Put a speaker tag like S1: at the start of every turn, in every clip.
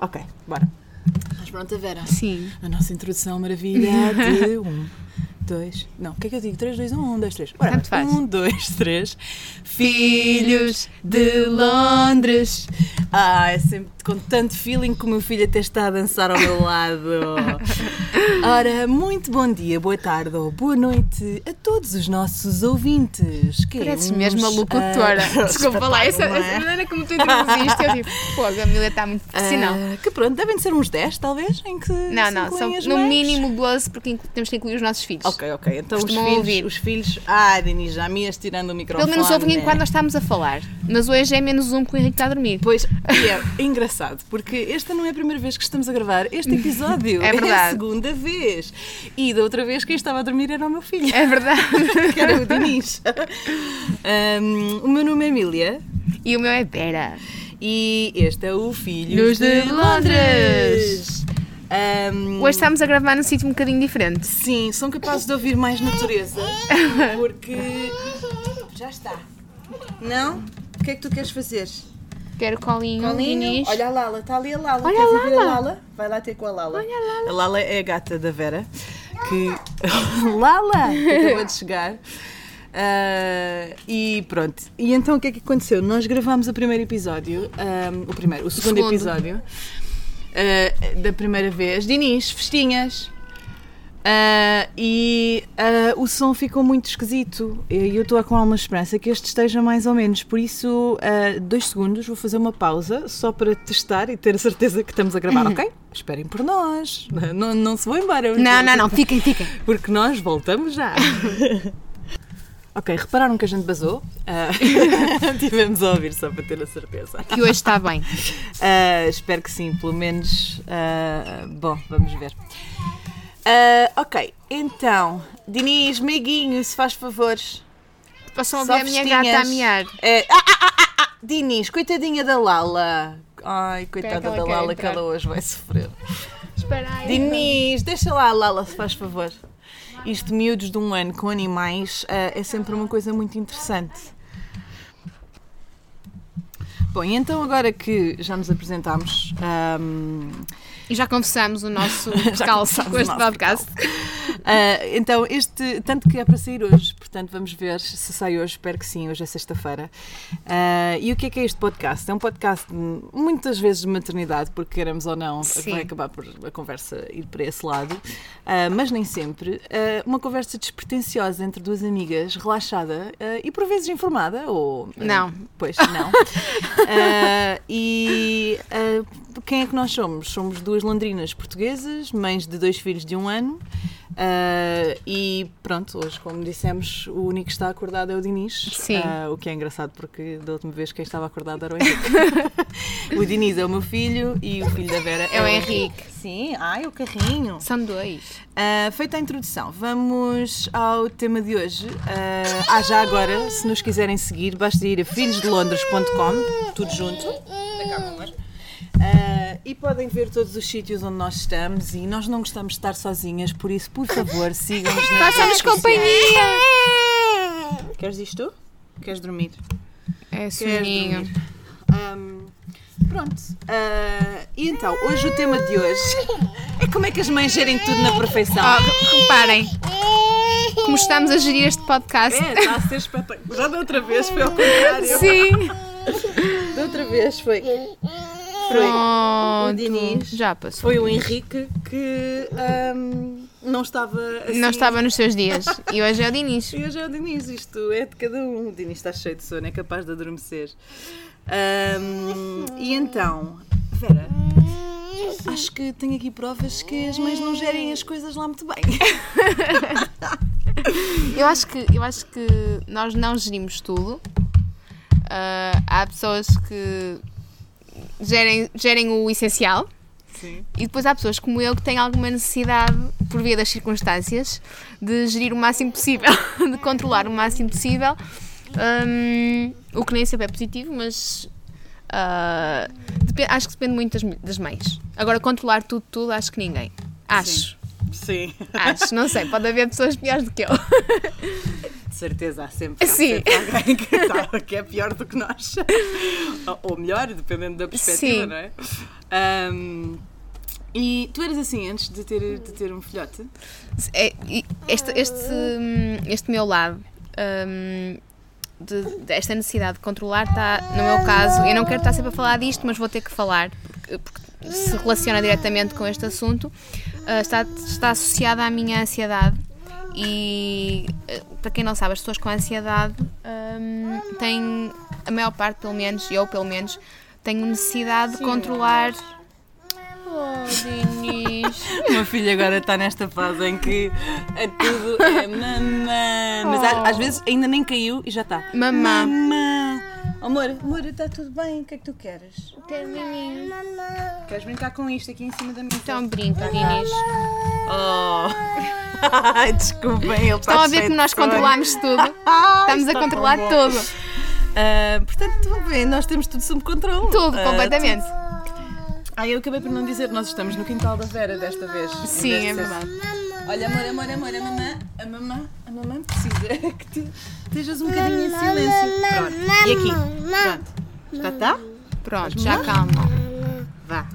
S1: Ok, bora. Estás pronta, Vera?
S2: Sim.
S1: A nossa introdução maravilha de um, dois. Não, o que é que eu digo? Três, dois, um, um, dois, três. Bora,
S2: Tanto faz.
S1: Um, dois, três. Filhos de Londres. Ah, é sempre com tanto feeling que o meu filho até está a dançar ao meu lado. Ora, muito bom dia, boa tarde ou boa noite a todos os nossos ouvintes. Que é
S2: Pareces
S1: uns,
S2: mesmo a locutora.
S1: ah,
S2: Desculpa lá, essa,
S1: é?
S2: essa maneira como tu introduziste, eu digo, pô, a Camila está muito profissional.
S1: Ah, que pronto, devem ser uns 10, talvez, em que
S2: não, não, são no mínimo 12 porque temos que incluir os nossos filhos.
S1: Ok, ok. Então os filhos,
S2: ouvir.
S1: os filhos. Ah, Denis, já me ias tirando o microfone.
S2: Pelo menos ouvem
S1: né?
S2: quando nós estamos a falar. Mas hoje é menos um que o Henrique está a dormir.
S1: Pois, e é engraçado, porque esta não é a primeira vez que estamos a gravar este episódio.
S2: É
S1: a
S2: verdade.
S1: segunda vez. E da outra vez quem estava a dormir era o meu filho,
S2: É verdade.
S1: que era o Denis. Ahm, o meu nome é Emília
S2: E o meu é Vera.
S1: e este é o Filhos
S2: Filhos de Londres.
S1: Ahm,
S2: Hoje estamos a gravar num sítio um bocadinho diferente.
S1: Sim, são capazes de ouvir mais natureza, porque. Já está. Não? O que é que tu queres fazer?
S2: Quero colinho,
S1: Colinho?
S2: Dinis.
S1: Olha a Lala, está ali a Lala.
S2: Olha
S1: Queres
S2: a
S1: ver a
S2: Lala.
S1: Lala? Vai lá ter com a Lala.
S2: Olha a Lala.
S1: A Lala é a gata da Vera, que. Lala! Que acabou de chegar. Ah, e pronto. E então o que é que aconteceu? Nós gravámos o primeiro episódio, ah, o primeiro, o segundo,
S2: segundo.
S1: episódio ah, da primeira vez. Dinis, festinhas. Ah, e ah, o som ficou muito esquisito e eu estou com alguma esperança que este esteja mais ou menos. Por isso, ah, dois segundos, vou fazer uma pausa só para testar e ter a certeza que estamos a gravar, ok? Esperem por nós. Não, não se vão embora.
S2: Não, não, não, fiquem, fiquem.
S1: Porque nós voltamos já. ok, repararam que a gente basou? Tivemos a ouvir só para ter a certeza.
S2: Que hoje está bem.
S1: Espero que sim, pelo menos. bom, vamos ver. Ah, ok, então, Diniz, meiguinho, se faz favores.
S2: Passam a ver a minha gata a miar.
S1: É, ah, ah, ah, ah, Diniz, coitadinha da Lala. Ai, coitada da Lala, que ela hoje vai sofrer.
S2: Espera aí.
S1: Diniz, deixa lá a Lala, se faz favor. Isto, miúdos de um ano com animais, ah, é sempre uma coisa muito interessante. Bom, então agora que já nos apresentámos, ahm,
S2: E já confessamos o nosso calço com este podcast.
S1: ah, então este, tanto que é para sair hoje, portanto vamos ver se sai hoje, espero que sim, hoje é sexta-feira. Ah, e o que é que é este podcast? É um podcast muitas vezes de maternidade, porque queremos ou não,
S2: Sim.
S1: vai acabar por a conversa ir para esse lado, Ah, mas nem sempre. Uma conversa despretensiosa entre duas amigas, relaxada e por vezes informada, ou...
S2: Não.
S1: Pois, não. E quem é que nós somos? Somos duas londrinas portuguesas, mães de dois filhos de um ano. ah, e pronto, hoje, como dissemos, o único que está acordado é o Diniz.
S2: Sim.
S1: Ah, o que é engraçado porque da última vez quem estava acordado era o Henrique. o Diniz é o meu filho e o filho da Vera
S2: É o Henrique.
S1: Sim, ai, o carrinho.
S2: São dois.
S1: Uh, feita a introdução, vamos ao tema de hoje. Uh, ah, já agora, se nos quiserem seguir, basta ir a filhosdelondres.com, tudo junto. Uh, e podem ver todos os sítios onde nós estamos e nós não gostamos de estar sozinhas, por isso, por favor, sigam-nos nas
S2: Façam-nos companhia!
S1: Queres isto? Queres dormir?
S2: É soninho.
S1: Um, pronto. Uh, e então, hoje o tema de hoje é como é que as mães gerem tudo na perfeição.
S2: Oh, reparem, como estamos a gerir este podcast.
S1: É, está a ser espetacular. Já da outra vez foi ao contrário.
S2: Sim.
S1: Da outra vez foi. Foi o
S2: Pronto.
S1: Diniz.
S2: Já passou.
S1: Foi o Henrique que ahm, não estava assim.
S2: Não estava nos seus dias. E hoje é o Diniz.
S1: E hoje é o Diniz, isto é de cada um. O Diniz está cheio de sono, é capaz de adormecer. Ahm, e então, Vera, acho que tenho aqui provas que as mães não gerem as coisas lá muito bem.
S2: Eu acho que, eu acho que nós não gerimos tudo. Ah, há pessoas que gerem, gerem o essencial.
S1: Sim.
S2: E depois há pessoas como eu que têm alguma necessidade, por via das circunstâncias, de gerir o máximo possível, de controlar o máximo possível. Hum, o que nem sempre é positivo, mas depe- acho que depende muito das, das mães. Agora, controlar tudo, tudo, acho que ninguém. Acho.
S1: Sim,
S2: Acho, não sei, pode haver pessoas piores do que eu.
S1: de certeza há sempre, há
S2: Sim.
S1: sempre alguém que, que é pior do que nós. Ou- melhor, dependendo da perspectiva,
S2: Sim.
S1: não é? Ahm, e tu eras assim antes de ter, de ter um filhote?
S2: É, este, este, hum, este meu lado, hum, de, desta necessidade de controlar, está, no meu caso, eu não quero estar sempre a falar disto, mas vou ter que falar, porque, porque se relaciona diretamente com este assunto, ah, está, está associada à minha ansiedade. E ah, para quem não sabe, as pessoas com ansiedade hum, têm, a maior parte, pelo menos, eu pelo menos, tenho necessidade de controlar. Oh, Dinis.
S1: O meu filho agora está nesta fase em que é tudo é mamã. Mas
S2: Oh.
S1: às, às vezes ainda nem caiu e já está.
S2: Mamã.
S1: Mamã. Amor, amor, está tudo bem? O que é que tu queres?
S2: Quero menino.
S1: Queres brincar com isto aqui em cima da mesa?
S2: Então brinca, Dinis.
S1: Oh! Ai, Desculpem, ele está
S2: Estão a ver como
S1: de
S2: nós
S1: sono.
S2: controlamos tudo. Estamos a controlar tudo.
S1: Ah, portanto, a ver, nós temos tudo sob controle.
S2: Tudo,
S1: Ah,
S2: completamente.
S1: tudo. Ah, eu acabei por não dizer, nós estamos no quintal da Vera desta vez.
S2: Sim, é verdade.
S1: Olha, amor, amor, amor, a mamã, a mamã, a mamã precisa que tu estejas um bocadinho em silêncio. Pronto. E aqui. Pronto. Já está?
S2: Pronto, já calma.
S1: Vá.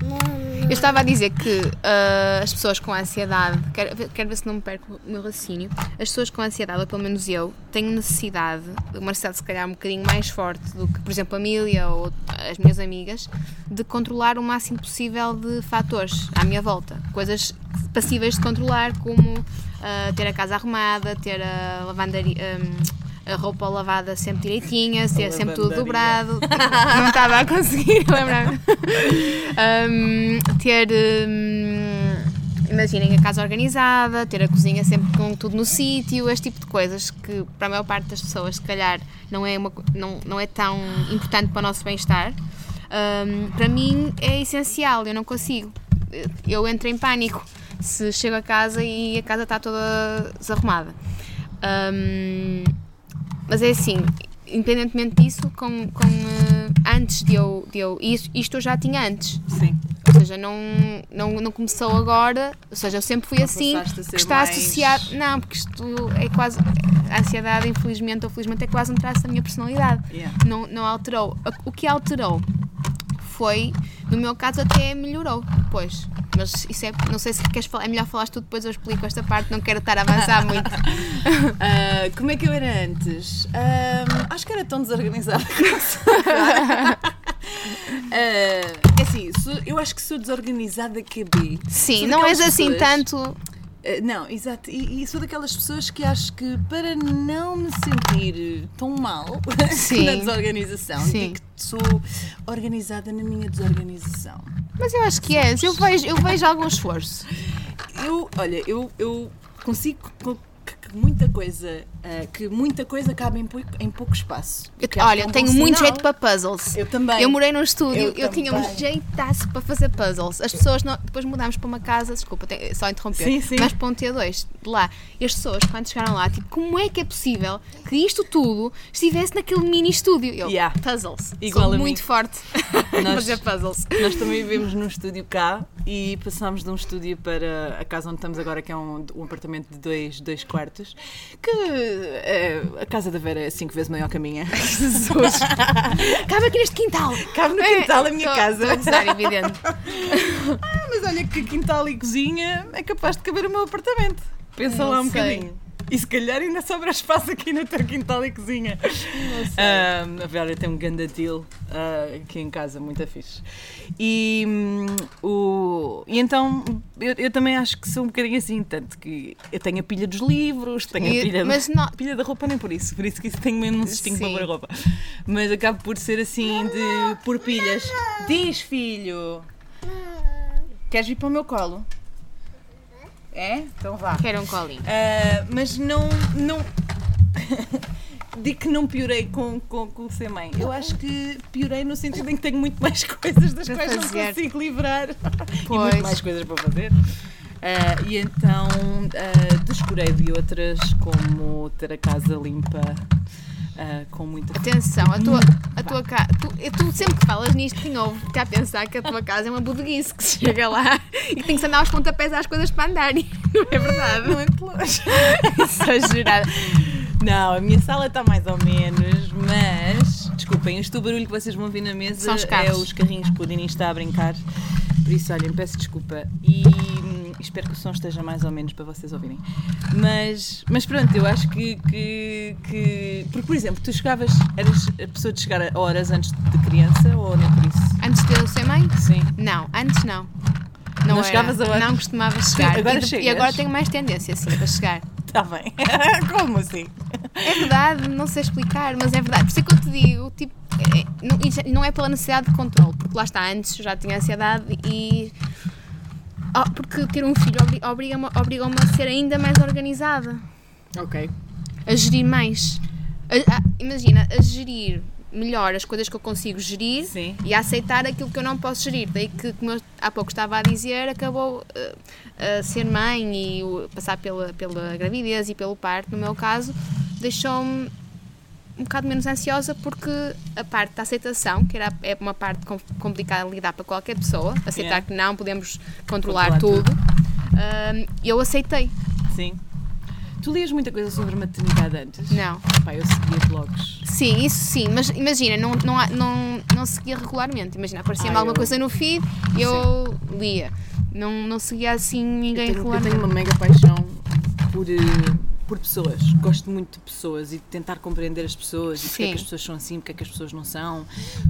S2: Eu estava a dizer que ah, as pessoas com ansiedade, quero, ver- quero ver se não me perco o meu raciocínio, as pessoas com ansiedade, ou pelo menos eu, têm necessidade, uma necessidade se calhar um bocadinho mais forte do que, por exemplo, a Mília ou as minhas amigas, de controlar o máximo possível de fatores à minha volta. Coisas passíveis de controlar, como ah, ter a casa arrumada, ter a lavandaria. hum, a roupa lavada sempre direitinha, ter sempre tudo dobrado. Não estava a conseguir lembrar-me. Um, ter. um, imaginem a casa organizada, ter a cozinha sempre com tudo no sítio, este tipo de coisas que para a maior parte das pessoas, se calhar, não é, uma, não, não é tão importante para o nosso bem-estar. Um, para mim é essencial, eu não consigo. Eu entro em pânico se chego a casa e a casa está toda desarrumada. Um, mas é assim, independentemente disso, com, com, eh, antes de eu, de eu isto, isto eu já tinha antes,
S1: Sim.
S2: ou seja, não, não, não começou agora, ou seja, eu sempre fui assim,
S1: passaste a ser
S2: que está
S1: mais-
S2: associado, não, porque isto é quase, a ansiedade, infelizmente ou felizmente, é quase um traço da minha personalidade,
S1: Yeah.
S2: não, não alterou. O que alterou foi, no meu caso, até melhorou depois. Mas isso é, não sei se queres falar, é melhor falar tu depois eu explico esta parte, não quero estar a avançar muito.
S1: Ah, como é que eu era antes? Ah, acho que era tão desorganizada. Ah, é assim, sou- eu acho que sou desorganizada que.
S2: Sim,
S1: Sou
S2: não és assim
S1: pessoas-
S2: tanto.
S1: Ah, não, exato. E, e sou daquelas pessoas que acho que para não me sentir tão mal na desorganização,
S2: Sim.
S1: digo que sou organizada na minha desorganização.
S2: Mas eu acho que és, eu vejo, eu vejo algum esforço.
S1: Eu, olha, eu, eu consigo co- que, que muita coisa, ah, que muita coisa cabe em pouco, em pouco espaço.
S2: Eu-
S1: acho
S2: olha,
S1: é um
S2: tenho
S1: bom
S2: muito
S1: sinal.
S2: jeito para puzzles.
S1: Eu também.
S2: Eu morei num estúdio,
S1: Eu
S2: eu, tinha um jeitaço para fazer puzzles. As pessoas, não- depois mudámos para uma casa, desculpa, tenho- só interromper,
S1: Sim, sim.
S2: mas para um T2 de lá. E as pessoas, quando chegaram lá, tipo, como é que é possível que isto tudo estivesse naquele mini estúdio? Eu,
S1: Yeah.
S2: puzzles.
S1: Igual
S2: Sou
S1: a mim.
S2: muito forte
S1: Nós-
S2: fazer puzzles.
S1: Nós também vivemos num estúdio cá e passámos de um estúdio para a casa onde estamos agora, que é um, um apartamento de dois, dois quartos, que a casa da Vera é cinco vezes maior que a minha.
S2: Jesus. Cabe aqui neste quintal.
S1: Cabe no quintal da minha
S2: Tô-
S1: casa.
S2: tô a evidente.
S1: Ah, mas olha que quintal e cozinha é capaz de caber o meu apartamento. Pensa
S2: Não
S1: lá um
S2: sei.
S1: bocadinho. E se calhar ainda sobra espaço aqui no teu quintal e cozinha. Ah, a Vera tem um ganda deal ah, aqui em casa, muito fixe. E, hum, o, e então eu, eu também acho que sou um bocadinho assim, tanto que eu tenho a pilha dos livros, tenho a
S2: E-
S1: pilha,
S2: mas não-
S1: a pilha da roupa nem por isso, por isso que isso tenho mesmo um cestinho para pôr a roupa. Mas acabo por ser assim de por pilhas. Diz filho! Queres vir para o meu colo? É? Então vá.
S2: Quero um colinho.
S1: Ah, mas não. não... Digo que não piorei com, com, com ser mãe. Eu acho que piorei no sentido em que tenho muito mais coisas das
S2: Para
S1: quais não
S2: fazer.
S1: consigo livrar. E
S2: Pois.
S1: muito mais coisas para fazer. Ah, e então ah, descurei de outras, como ter a casa limpa, ah, com muita
S2: Atenção, a tua, a tua casa. Tu, tu sempre que falas nisto, de novo, cá a pensar que a tua casa é uma bodeguice que se chega lá e que tem que se andar aos pontapés às coisas para andarem. Não é verdade?
S1: muito longe.
S2: Exagerado.
S1: Não, a minha sala está mais ou menos, mas desculpem, este barulho que vocês vão ouvir na mesa
S2: São os
S1: é os carrinhos que o Dini está a brincar. Por isso, olhem, peço desculpa e hum, espero que o som esteja mais ou menos para vocês ouvirem. Mas, mas pronto, eu acho que, que, que- Porque, por exemplo, tu chegavas, eras a pessoa de chegar a horas antes de criança ou nem por isso?
S2: Antes de eu ser mãe?
S1: Sim.
S2: Não, antes não.
S1: Não
S2: era.
S1: chegavas a horas?
S2: Não costumava chegar.
S1: agora
S2: e,
S1: chegas?
S2: e agora tenho mais tendência, sim, para chegar.
S1: Está bem. Como assim?
S2: É verdade, não sei explicar, mas é verdade. Por isso é que eu te digo, tipo, é- não, já- não é pela necessidade de controle, porque lá está, antes já tinha ansiedade e. Oh, porque ter um filho obri- obriga-me obriga a ser ainda mais organizada,
S1: Ok.
S2: a gerir mais. A- a- imagina, a gerir melhor as coisas que eu consigo gerir
S1: Sim.
S2: e a aceitar aquilo que eu não posso gerir. Daí que, como eu há pouco estava a dizer, acabou uh, a ser mãe e o- passar pela, pela gravidez e pelo parto, no meu caso, deixou-me um bocado menos ansiosa porque a parte da aceitação, que era, é uma parte com- complicada de lidar para qualquer pessoa, aceitar
S1: Yeah.
S2: que não podemos controlar,
S1: Controlar
S2: tudo, um, eu aceitei.
S1: Sim. Tu lias muita coisa sobre maternidade antes?
S2: Não.
S1: Pá, eu seguia blogs.
S2: Sim, isso sim, mas imagina, não, não, não, não seguia regularmente. Imagina, aparecia-me
S1: Ah,
S2: alguma
S1: eu-
S2: coisa no feed e eu lia. Não, não seguia assim ninguém
S1: Eu tenho, eu
S2: regularmente.
S1: tenho uma mega paixão por, eh, por pessoas. Gosto muito de pessoas e de tentar compreender as pessoas e porque é que as pessoas são assim, porque é que as pessoas não são,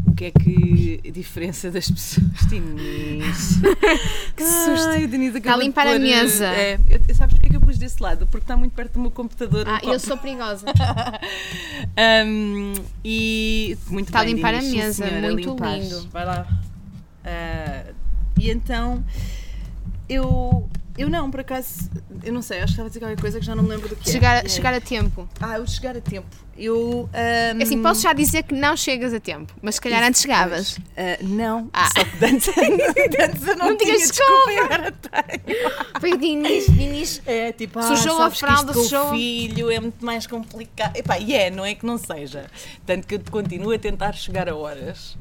S1: o que é que a diferença das pessoas. Denise. que susto. Ai, Denise
S2: Está a limpar a
S1: pôr, eh,
S2: mesa.
S1: É, eu, sabes porque é que eu pus desse lado? Porque está muito perto do meu computador.
S2: Ah,
S1: copo.
S2: eu sou perigosa.
S1: Um, e muito
S2: Está a
S1: bem,
S2: limpar a
S1: Dinis, sim,
S2: mesa,
S1: senhora,
S2: muito
S1: limpar.
S2: lindo.
S1: Vai lá. Ah, e então eu eu não, por acaso, eu não sei, acho que estava a dizer qualquer coisa que já não me lembro do que
S2: chegar,
S1: é-
S2: chegar a tempo.
S1: Ah, eu chegar a tempo. Eu. ahm,
S2: É assim, posso já dizer que não chegas a tempo, mas se calhar
S1: isso
S2: antes chegavas.
S1: Ah, não,
S2: Ah.
S1: só que antes, antes eu não,
S2: Não
S1: tinha desculpa e agora tenho.
S2: Foi Dinis, Dinis.
S1: É tipo, ah,
S2: Sujou a fralda, sujou-
S1: o filho é muito mais complicado. Epá, e é, não é que não seja. Tanto que eu continuo a tentar chegar a horas.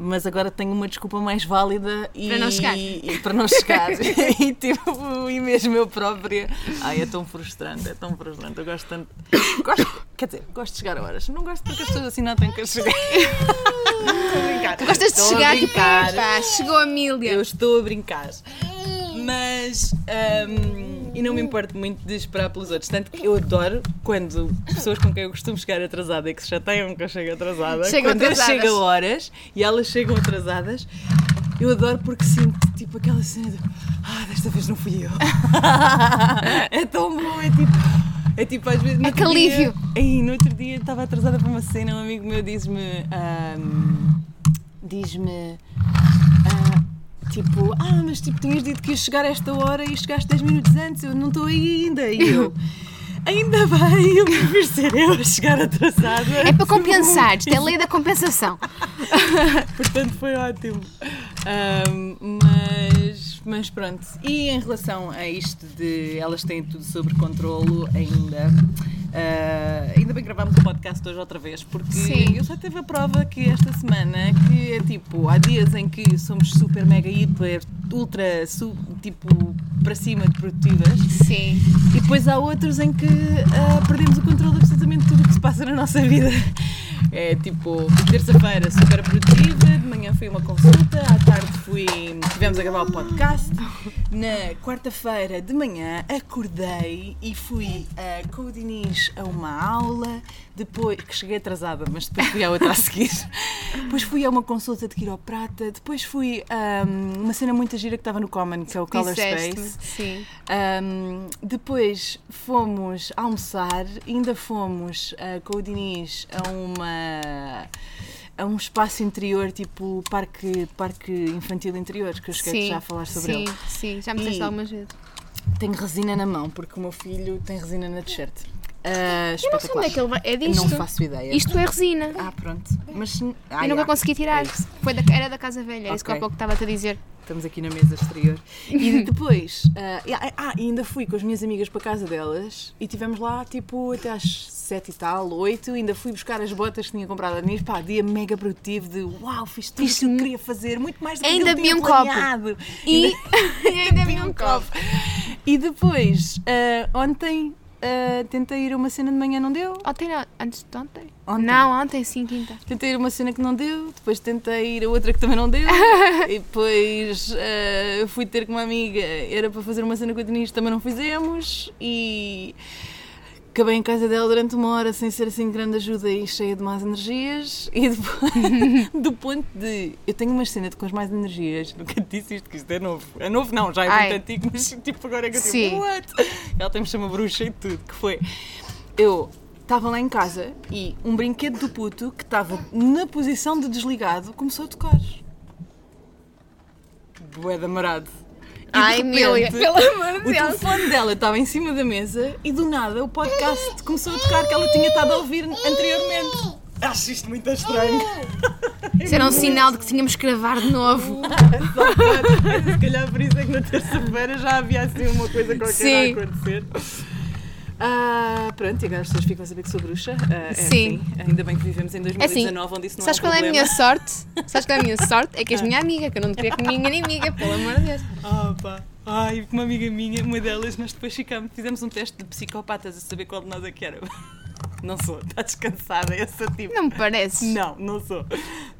S1: Mas agora tenho uma desculpa mais válida e,
S2: Para não chegar.
S1: e para não chegar. e tipo, e mesmo eu própria. Ai, é tão frustrante, é tão frustrante. Eu gosto tanto. Gosto, quer dizer, gosto de chegar a horas. Não gosto porque as pessoas assim notem que eu cheguei. Estou a brincar.
S2: Tu gostas de
S1: Estou
S2: chegar tipo,
S1: brincar.
S2: pá, chegou a milha.
S1: Eu estou a brincar. Mas. hum, e não me importo muito de esperar pelos outros. Tanto que eu adoro quando pessoas com quem eu costumo chegar atrasada e que se chateiam que eu chego atrasada.
S2: Chegam
S1: quando eu
S2: atrasadas.
S1: chego a horas e elas chegam atrasadas, eu adoro porque sinto tipo aquela cena de. Ah, desta vez não fui eu. é tão bom, é tipo. É tipo, às vezes.
S2: É que alívio.
S1: Aí, no outro dia estava atrasada para uma cena, um amigo meu diz-me. hum, diz-me. ah, tipo, ah, mas tipo, tinhas dito que ias chegar a esta hora e chegaste 10 minutos antes, eu não estou aí ainda. E eu. Ainda bem, eu prefiro ser eu a chegar atrasada.
S2: É para compensar, isto é a lei da compensação.
S1: Portanto, foi ótimo. Ahm, mas, mas pronto. E em relação a isto de elas têm tudo sob controlo ainda. ah, ainda bem que gravámos o podcast hoje outra vez, porque
S2: Sim.
S1: eu já tive a prova que esta semana que é tipo, há dias em que somos super, mega, hiper, ultra, su, tipo, para cima de produtivas
S2: Sim.
S1: e depois há outros em que ah, perdemos o controle de absolutamente tudo o que se passa na nossa vida. É tipo, terça-feira super produtiva, de manhã fui uma consulta, à tarde fui, tivemos a gravar o podcast. Na quarta-feira de manhã acordei e fui ah, com o Diniz a uma aula, depois, que cheguei atrasada, mas depois fui à outra a seguir. Depois fui a uma consulta de quiroprata, depois fui a uma cena muito gira que estava no Common, que é o Color Space.
S2: Sim.
S1: Um, depois fomos almoçar, ainda fomos uh, com o Diniz a uma a um espaço interior tipo parque, parque infantil interior, que eu esqueci
S2: sim.
S1: já a falar sobre
S2: sim,
S1: ele.
S2: Sim, já me disseste algumas vezes.
S1: Tenho resina na mão, porque o meu filho tem resina na t-shirt. Uh,
S2: Eu não sei onde é que ele vai. É disto.
S1: não faço ideia.
S2: Isto é resina.
S1: Ah, pronto. Mas ah,
S2: eu nunca
S1: já.
S2: consegui tirar.
S1: É.
S2: Foi da, era da casa velha, é isso que há pouco estava-te a dizer.
S1: Estamos aqui na mesa exterior. E depois, ah, e- ah, e ainda fui com as minhas amigas para a casa delas e tivemos lá tipo até às sete e tal, oito. Ainda fui buscar as botas que tinha comprado a Denise. Pá, dia mega produtivo de uau, fiz tudo o que eu queria fazer, muito mais do que
S2: Ainda
S1: eu tinha
S2: um copo.
S1: planeado.
S2: E ainda
S1: vi
S2: vi um copo.
S1: E depois, ah, ontem, ah, tentei ir a uma cena de manhã, não deu.
S2: Ontem não, antes de ontem.
S1: Ontem.
S2: Não, ontem sim, quinta.
S1: Tentei ir a uma cena que não deu, depois tentei ir a outra que também não deu, e depois eh, fui ter com uma amiga, era para fazer uma cena com a Denise, também não fizemos, e acabei em casa dela durante uma hora sem ser assim grande ajuda e cheia de más energias, e depois, do ponto de. Eu tenho uma cena de com as mais energias, nunca te disse isto, que isto é novo. É novo, não, já é
S2: Ai.
S1: muito antigo, mas tipo agora é que eu
S2: Sim.
S1: tipo, what? Ela tem-me chama bruxa e tudo, que foi. Eu estava lá em casa e um brinquedo do puto que estava na posição de desligado começou a tocar. Bué de amarado. E
S2: Ai,
S1: repente,
S2: pelo amor de
S1: O
S2: Deus.
S1: telefone dela estava em cima da mesa e do nada o podcast começou a tocar que ela tinha estado a ouvir anteriormente. Acho isto muito estranho.
S2: Isso era um sinal de que tínhamos que gravar de novo.
S1: Se calhar por isso é que na terça-feira já havia assim uma coisa qualquer
S2: Sim.
S1: a acontecer. Ah, pronto, e agora as pessoas ficam a saber que sou bruxa. Ah, é
S2: Sim.
S1: assim. Ainda bem que vivemos em
S2: É assim,
S1: 2019, onde isso não
S2: sabes
S1: é um
S2: qual é a
S1: problema.
S2: minha sorte? Sabes qual é a minha sorte? É que és minha amiga, que eu não te queria como minha inimiga, pelo amor de Deus.
S1: Ah, pá. Ai, uma amiga minha, uma delas, nós depois ficámos, fizemos um teste de psicopatas a saber qual de nós é que era. Não sou, está descansada, esse tipo.
S2: Não me parece.
S1: Não, não sou.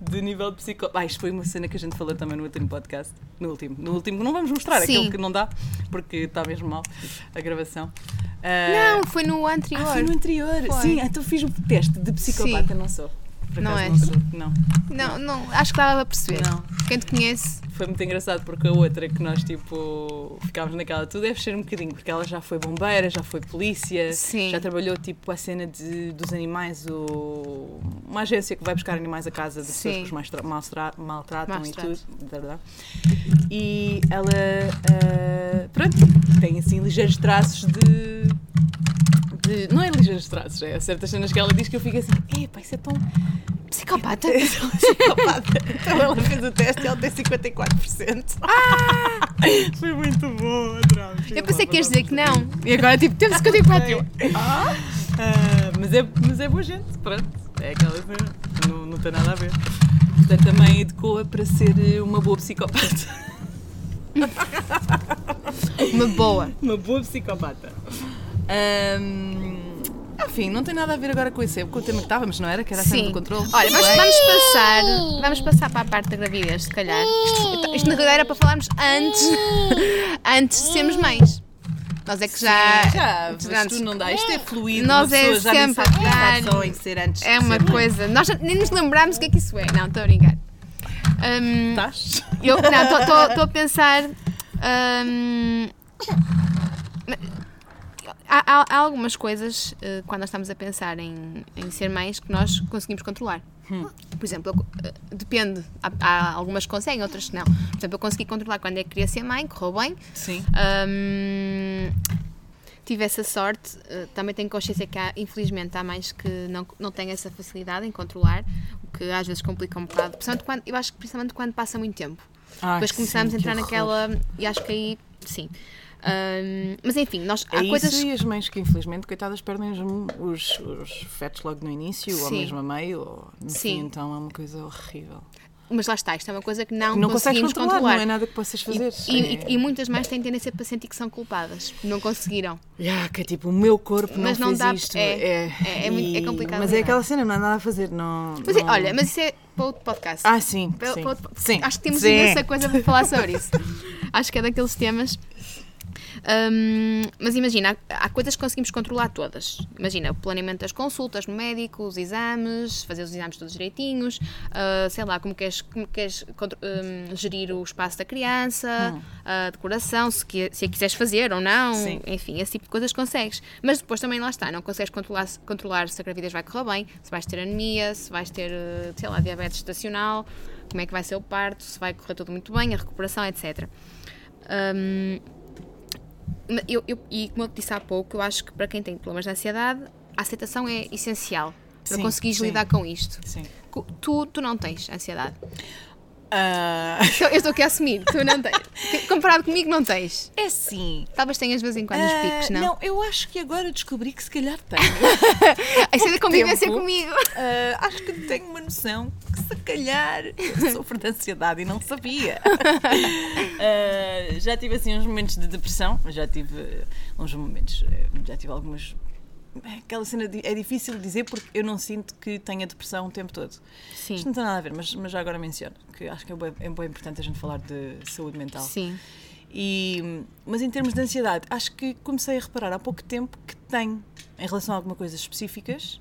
S1: De nível de. Ah, isto foi uma cena que a gente falou também no último podcast. No último. No último, não vamos mostrar,
S2: Sim.
S1: aquele que não dá, porque está mesmo mal a gravação. Ah,
S2: Não, foi no anterior.
S1: ah, foi no anterior.
S2: Foi.
S1: Sim, então fiz o teste de psicopata, não sou. Por
S2: Não
S1: acaso
S2: és?
S1: sou. Não.
S2: Não, não, acho que dava a perceber.
S1: Não.
S2: Quem te conhece,
S1: Foi muito engraçado porque a outra que nós tipo ficámos naquela, tu deves ser um bocadinho, porque ela já foi bombeira, já foi polícia,
S2: Sim.
S1: já trabalhou tipo a cena de, dos animais, o, uma agência que vai buscar animais a casa de pessoas que os mais tra- maltra- maltratam e tudo, verdade. E ela, ah, pronto, tem assim ligeiros traços de, de- Não é ligeiros traços, é certas cenas que ela diz que eu fico assim, epá, isso é tão
S2: psicopata.
S1: psicopata. Então ela fez o teste e ela tem 54%. Foi muito bom, adorámos.
S2: Eu pensei que ias dizer que não. E agora, tipo, teve 54.
S1: Ah, mas, é, mas é boa gente, pronto. É aquela cena. Não, não tem nada a ver. Portanto, também educou-a para ser uma boa psicopata.
S2: Uma boa.
S1: Uma boa psicopata. Ahm, enfim, não tem nada a ver agora com esse, com o tema que estávamos, não era? Que era a cena
S2: Sim.
S1: do controle.
S2: Olha, mas vamos passar, vamos passar para a parte da gravidez, se calhar. Isto, isto na realidade era para falarmos antes, antes de sermos mães. Nós é que já.
S1: Já, mas
S2: antes-
S1: tu não dá. Isto é fluido.
S2: Nós é
S1: já
S2: sempre a
S1: só em ser antes
S2: É
S1: de
S2: uma
S1: ser mãe.
S2: coisa. Nós já nem nos lembramos o que é que isso é. Não, estou a brincar. Hum,
S1: Estás?
S2: eu estou a pensar. hum, há, há- algumas coisas, eh, quando nós estamos a pensar em, em ser mães, que nós conseguimos controlar. Por exemplo, eu, eh, depende. Há, há algumas que conseguem, outras que não. Por exemplo, eu consegui controlar quando é que queria ser mãe, correu bem.
S1: Sim.
S2: Hum, tive essa sorte, eh, também tenho consciência que há, infelizmente há mais que não, não têm essa facilidade em controlar, o que às vezes complica um bocado, principalmente quando, eu acho que principalmente quando passa muito tempo.
S1: Ai,
S2: Depois começamos
S1: sim,
S2: a entrar naquela. E acho que aí, sim. Hum, mas enfim, nós,
S1: É
S2: há
S1: isso
S2: coisas.
S1: e as mães que infelizmente, coitadas, perdem os, os, os fetos logo no início, ou
S2: Sim.
S1: mesmo a meio, ou no
S2: Sim.
S1: fim, então é uma coisa horrível.
S2: Mas lá está, isto é uma coisa que não,
S1: Não
S2: conseguimos
S1: controlar,
S2: controlar.
S1: não é nada que possas fazer.
S2: E,
S1: é...
S2: e muitas mães têm tendência para sentir que são culpadas, não conseguiram.
S1: Yeah, que é tipo, o meu corpo não
S2: Mas não
S1: fez
S2: dá-
S1: isto.
S2: é,
S1: é,
S2: é- é muito- é complicado
S1: Mas é aquela cena, não há nada a fazer. Não,
S2: Mas é-
S1: não-
S2: olha, mas isso é para outro podcast.
S1: Ah, sim.
S2: Para-
S1: sim.
S2: para outro-
S1: sim.
S2: Acho que temos
S1: sim.
S2: imensa coisa para falar sobre isso. Acho que é daqueles temas. Hum, mas imagina, há, há coisas que conseguimos controlar todas. Imagina, o planeamento das consultas no médico, os exames, fazer os exames todos direitinhos, ah, sei lá, como queres, como queres hum, gerir o espaço da criança, a decoração, se, que- se a quiseres fazer ou não,
S1: Sim.
S2: enfim, esse tipo de coisas consegues. Mas depois também lá está, não consegues controlar, se- controlar se a gravidez vai correr bem, se vais ter anemia, se vais ter, eh, sei lá, diabetes estacional, como é que vai ser o parto, se vai correr tudo muito bem, a recuperação, etc. Hum, ma- eu, eu- e como eu te disse há pouco, eu acho que para quem tem problemas de ansiedade, a aceitação é essencial para
S1: Sim,
S2: conseguires
S1: sim.
S2: lidar com isto.
S1: Sim.
S2: Tu, tu não tens ansiedade.
S1: Ah,
S2: Eu, estou aqui a assumir, tu não tens. Comparado comigo, não tens.
S1: é sim.
S2: Talvez tenhas de vez em quando os
S1: Ah,
S2: picos, não?
S1: eu acho que agora descobri que se calhar tenho.
S2: Essa é da convivência
S1: tempo.
S2: comigo.
S1: Ah, acho que tenho uma noção que se calhar sofro de ansiedade e não sabia. Já tive assim uns momentos de depressão, já tive uns momentos, já tive algumas aquela cena de- é difícil de dizer porque eu não sinto que tenha depressão o tempo todo.
S2: Sim.
S1: Isto não tem nada a ver, mas, mas já agora menciono que acho que é bem, é bem importante a gente falar de saúde mental.
S2: Sim.
S1: E, mas em termos de ansiedade, acho que comecei a reparar há pouco tempo que tenho em relação a algumas coisas específicas.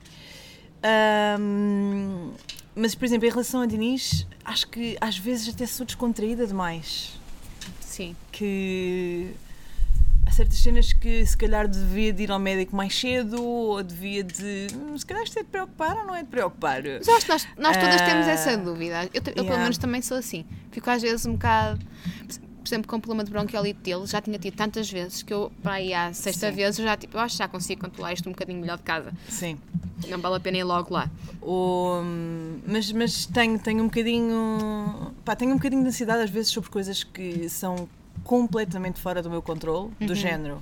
S1: Ahm, mas, por exemplo, em relação a Dinis, acho que às vezes até sou descontraída demais.
S2: Sim.
S1: Que certas cenas que se calhar devia de ir ao médico mais cedo, ou devia de. "Hum, Se calhar isto é de preocupar ou não é de preocupar.
S2: Mas acho que nós, nós todas
S1: Ah,
S2: temos essa dúvida. Eu, eu, pelo
S1: yeah.
S2: menos também sou assim. Fico às vezes um bocado. Por exemplo, com o problema de bronquiolite dele, já tinha tido tantas vezes que eu, para aí à sexta
S1: Sim.
S2: vez, eu já tipo, eu acho que já consigo controlar isto um bocadinho melhor de casa.
S1: Sim.
S2: Não vale a pena ir logo lá.
S1: O- mas mas tenho, tenho um bocadinho. Pá, tenho um bocadinho de ansiedade às vezes sobre coisas que são completamente fora do meu controle, do género.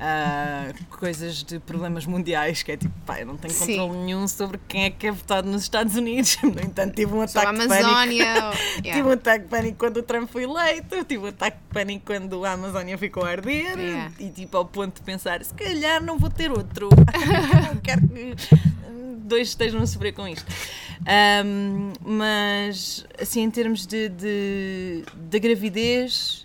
S1: ah, coisas de problemas mundiais, que é tipo, pá, eu não tenho
S2: Sim.
S1: controle nenhum sobre quem é que é votado nos Estados Unidos. No entanto, tive um
S2: Sobre a
S1: ataque de pânico.
S2: Amazónia.
S1: Tive um
S2: yeah.
S1: ataque de pânico quando o Trump foi eleito, tive um ataque de pânico quando a Amazónia ficou a arder
S2: Yeah.
S1: e tipo ao ponto de pensar, se calhar não vou ter outro. não quero que dois estejam a sofrer com isto. Ahm, mas assim em termos de, de, da gravidez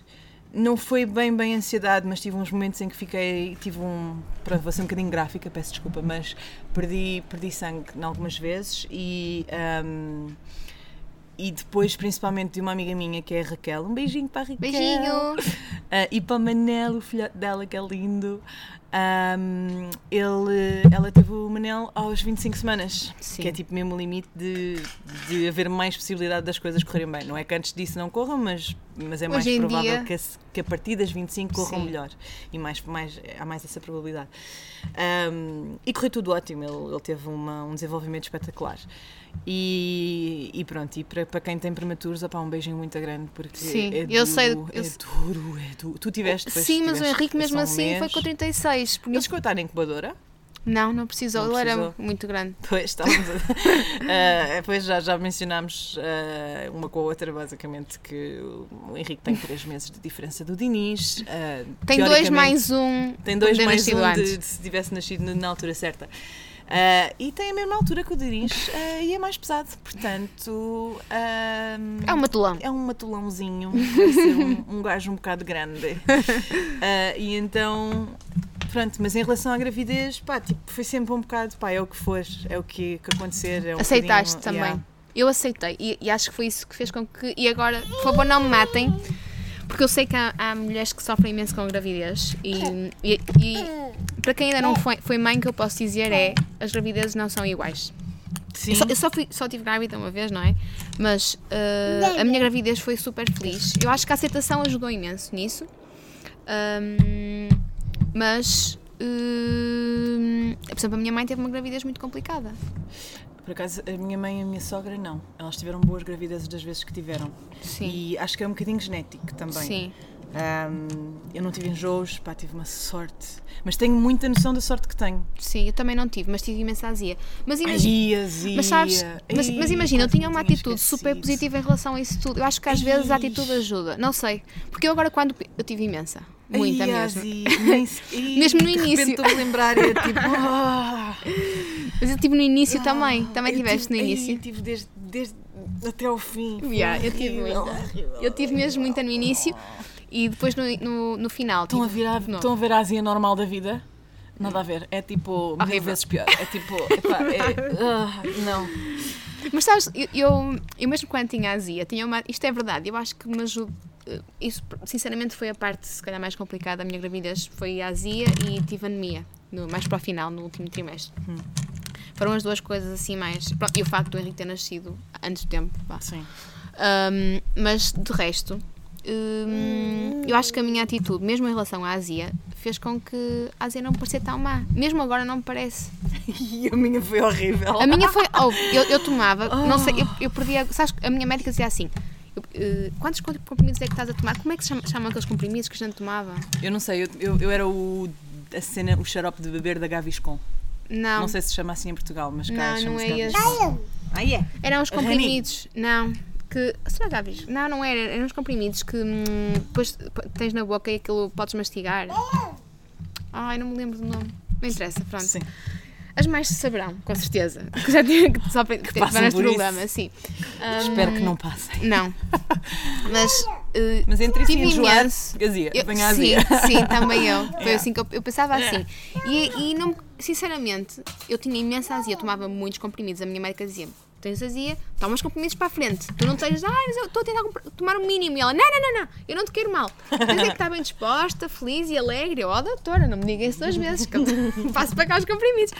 S1: não foi bem bem ansiedade, mas tive uns momentos em que fiquei, tive um, pronto, vou ser um bocadinho gráfica, peço desculpa, mas perdi, perdi sangue em algumas vezes e ahm, e depois, principalmente, de uma amiga minha que é a Raquel. Um beijinho para a Raquel.
S2: Beijinho!
S1: Ah, e para o Manel, o filhote dela, que é lindo. Ahm, ele, ela teve o Manel aos 25 semanas,
S2: Sim.
S1: que é tipo mesmo o limite de, de haver mais possibilidade das coisas correrem bem. Não é que antes disso não corram, mas, mas é mais provável
S2: dia-
S1: que, a, que a partir das 25 corram
S2: Sim.
S1: melhor. E mais, mais, há mais essa probabilidade. Ahm, e correu tudo ótimo, ele, ele teve uma- um desenvolvimento espetacular. E, e pronto, e para, para quem tem prematuros, opá, um beijinho muito grande, porque
S2: Sim,
S1: é
S2: eu sei-
S1: duro,
S2: eu
S1: é duro, é duro. Tu tiveste
S2: Sim, mas o Henrique mesmo
S1: um
S2: assim foi
S1: mês.
S2: com 36. Por
S1: Ele
S2: isso...
S1: chegou a incubadora?
S2: Não, não precisou.
S1: Não
S2: Ele era muito grande.
S1: Pois, estávamos a... Ah, depois já, já mencionámos ah, uma com a outra, basicamente, que o Henrique tem 3 meses de diferença do Dinis. ah,
S2: Tem dois mais um.
S1: Tem dois mais um de, de se tivesse nascido na altura certa. Ah, e tem a mesma altura que o Dinis ah, e é mais pesado, portanto. ah,
S2: É um matulão.
S1: é um matulãozinho, vai ser um, um gajo um bocado grande. E então, pronto, mas em relação à gravidez, pá, tipo, foi sempre um bocado, pá, é o que for, é o que, que acontecer. É um
S2: Aceitaste
S1: bocadinho-
S2: também.
S1: yeah.
S2: Eu aceitei e, e acho que foi isso que fez com que. E agora, por favor, não me matem, porque eu sei que há, há mulheres que sofrem imenso com gravidez e, e, e para quem ainda não foi, foi mãe, que eu posso dizer é as gravidezes não são iguais.
S1: Sim,
S2: Eu só, eu só, fui, só tive grávida uma vez, não é? Mas uh, a minha gravidez foi super feliz. Eu acho que a aceitação ajudou imenso nisso. Um, mas, um, por exemplo, a minha mãe teve uma gravidez muito complicada.
S1: por acaso, a minha mãe e a minha sogra não. Elas tiveram boas gravidezes das vezes que tiveram.
S2: Sim.
S1: E acho que é um bocadinho genético também.
S2: Sim.
S1: Ahm, eu não tive enjoos, pá, tive uma sorte. Mas tenho muita noção da sorte que tenho.
S2: Sim, eu também não tive, mas tive imensa azia. Mas imagina.
S1: Ai, azia.
S2: Mas sabes, mas,
S1: Ai,
S2: mas imagina, eu tinha uma atitude super
S1: esquecido.
S2: positiva em relação a isso tudo. Eu acho que às vezes a
S1: Ai.
S2: atitude ajuda. Não sei. Porque eu agora, quando. Eu tive imensa. Muita
S1: Ai,
S2: mesmo.
S1: Ai,
S2: Mesmo no
S1: de
S2: início.
S1: Estou a lembrar e é tipo. ah,
S2: Mas eu tive no início também.
S1: ah,
S2: Também
S1: eu
S2: tiveste
S1: tive-
S2: no
S1: ai,
S2: início.
S1: tive desde, desde até ao fim.
S2: Yeah, eu tive
S1: horrível.
S2: Eu tive mesmo muita no início e depois no, no, no final.
S1: Estão ver a,
S2: não.
S1: estão a ver a Ásia normal da vida? Nada a ver. É tipo mil vezes pior. É tipo. Epá, é, ah, não.
S2: Mas sabes, eu, eu, eu mesmo quando tinha azia, tinha uma. Isto é verdade, eu acho que me ajuda. Eh, Isso, sinceramente, foi a parte, se calhar, mais complicada da minha gravidez. Foi a azia e tive anemia, no, mais para o final, no último trimestre. Foram as duas coisas assim mais. pronto, E o facto do Henrique ter nascido antes do tempo. vá.
S1: Sim.
S2: Um, mas de resto, um, eu acho que a minha atitude, mesmo em relação à azia, fez com que a azia não parecia tão má. Mesmo agora não me parece.
S1: E a minha foi horrível.
S2: A minha foi. Oh, eu, eu tomava, não sei, eu, eu perdia. Sabes, a minha médica dizia assim: eu, eh, quantos comprimidos é que estás a tomar? Como é que se chama- chamam aqueles comprimidos que a gente tomava?
S1: Eu não sei, eu, eu, eu era o. A cena, o xarope de beber da Gaviscon.
S2: Não,
S1: Não sei se se chama assim em Portugal, mas cá
S2: Não, não é esse.
S1: Gaviscon. Ah, é?
S2: eram os
S1: Rani.
S2: comprimidos. Não. Que, será Gavis? Não, não era. Eram os comprimidos que hum, depois tens na boca e aquilo podes mastigar. Ai, não me lembro do nome. Não interessa, pronto.
S1: Sim.
S2: As mais saberão, com certeza. Que já tive que só que
S1: passam
S2: problema, sim.
S1: Espero
S2: Hum,
S1: que não passem.
S2: Não. Mas. eh,
S1: Mas entre isso e enjoar, azia.
S2: Eu- sim,
S1: azia.
S2: sim, também eu. Foi
S1: Yeah.
S2: assim que eu, eu pensava assim. E, e não, sinceramente, eu tinha imensa azia, eu tomava muitos comprimidos. A minha médica dizia tens azia, toma os comprimidos para a frente. Tu não tens, ah, mas eu estou a tentar tomar o mínimo. E ela, não, não, não, não, eu não te quero mal. Tens é que estar bem disposta, feliz e alegre. Eu, oh, doutora, não me diga isso duas vezes, que eu faço para cá os comprimidos.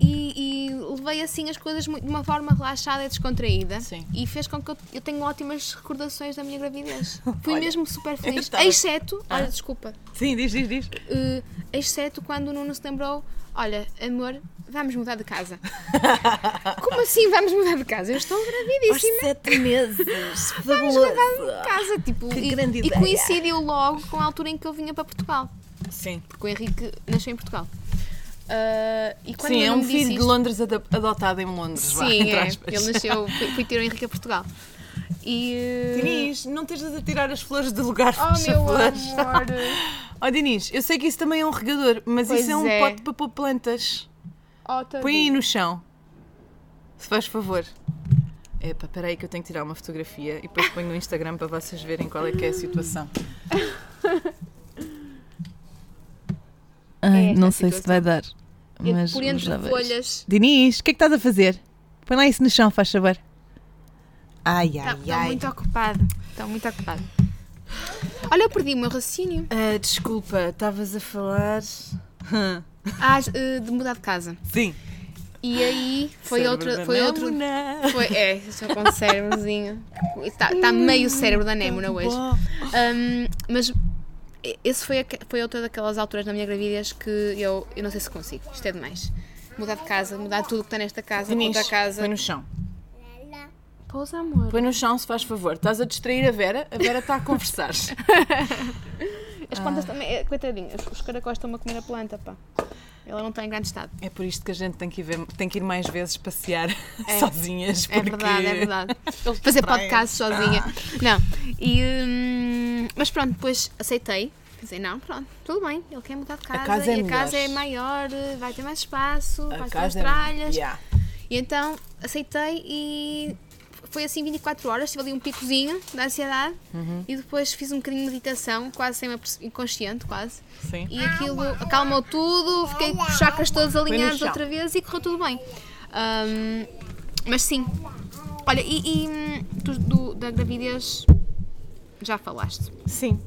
S2: E, e levei assim as coisas de uma forma relaxada e descontraída
S1: Sim.
S2: e fez com que eu, eu tenha ótimas recordações da minha gravidez. Fui
S1: Olha,
S2: mesmo super feliz.
S1: estava-
S2: Exceto, olha,
S1: Ah.
S2: desculpa,
S1: Sim, diz, diz, diz.
S2: eh, exceto quando o Nuno se lembrou: olha, amor, vamos mudar de casa. Como assim vamos mudar de casa? Eu estou gravidíssima.
S1: sete meses.
S2: Vamos mudar de casa. Tipo,
S1: Que
S2: e,
S1: grande
S2: e
S1: ideia.
S2: coincidiu logo com a altura em que eu vinha para Portugal.
S1: Sim.
S2: Porque o Henrique nasceu em Portugal. Ah, e quando
S1: Sim, é um filho de
S2: isto-
S1: Londres ada- adotado em Londres. vá,
S2: Sim,
S1: entre
S2: é. Ele nasceu, fui, fui ter o Henrique a Portugal. E. eh,
S1: Dinis, não estejas a tirar as flores do lugar,
S2: Oh, meu
S1: favor.
S2: amor!
S1: Oh, Dinis, eu sei que isso também é um regador, mas
S2: Pois
S1: isso é um
S2: é.
S1: pote para pôr plantas.
S2: Oh,
S1: Põe aí no chão. Se faz favor. Epá, peraí que eu tenho que tirar uma fotografia e depois ponho no Instagram para vocês verem qual é que é a situação.
S2: Ai, esta não sei se vai
S1: dar.
S2: E por entre folhas.
S1: Dinis, o que é que estás a fazer? Põe lá isso no chão, faz favor. Ai, ai,
S2: Estou
S1: ai.
S2: tá, muito ocupado. Estou muito ocupado. Olha, eu perdi o meu raciocínio.
S1: Ah, desculpa, estavas a falar.
S2: Ah, eh, de mudar de casa.
S1: Sim.
S2: E aí foi
S1: Cérebro
S2: outra.
S1: da
S2: Foi outro. Foi, é, estou com um cérebrozinho. Está tá meio cérebro da Némona hoje. Um, mas esse foi, aque- foi outra daquelas alturas na minha gravidez que eu, eu não sei se consigo. Isto é demais. Mudar de casa, mudar tudo que está nesta casa,
S1: Dinis,
S2: outra casa.
S1: põe no chão.
S2: Pousa, amor.
S1: Põe no chão, se faz favor. Estás a distrair a Vera? A Vera está a conversar.
S2: As plantas também, é, coitadinhas, os caracóis estão a comer a planta, pá. Ela não está em grande estado.
S1: É por isto que a gente tem que ir, ver- tem que ir mais vezes passear
S2: É.
S1: sozinhas.
S2: É
S1: porque
S2: verdade, é verdade. Fazer podcast sozinha. Não. E, hum, mas pronto, depois aceitei. Pensei, não, pronto, tudo bem, ele quer mudar de casa,
S1: casa é
S2: e a casa
S1: melhor.
S2: é maior, vai ter mais espaço,
S1: A
S2: vai ter
S1: casa é-
S2: tralhas.
S1: Yeah.
S2: E então aceitei e foi assim 24 horas, tive ali um picozinho da ansiedade
S1: Uhum.
S2: e depois fiz um bocadinho de meditação, quase sem inconsciente, quase.
S1: Sim.
S2: E aquilo acalmou tudo, fiquei com os chakras todos alinhados outra vez e correu tudo bem. Ahm, mas sim. Olha, e, e, hum, tu, do- da gravidez já falaste.
S1: Sim.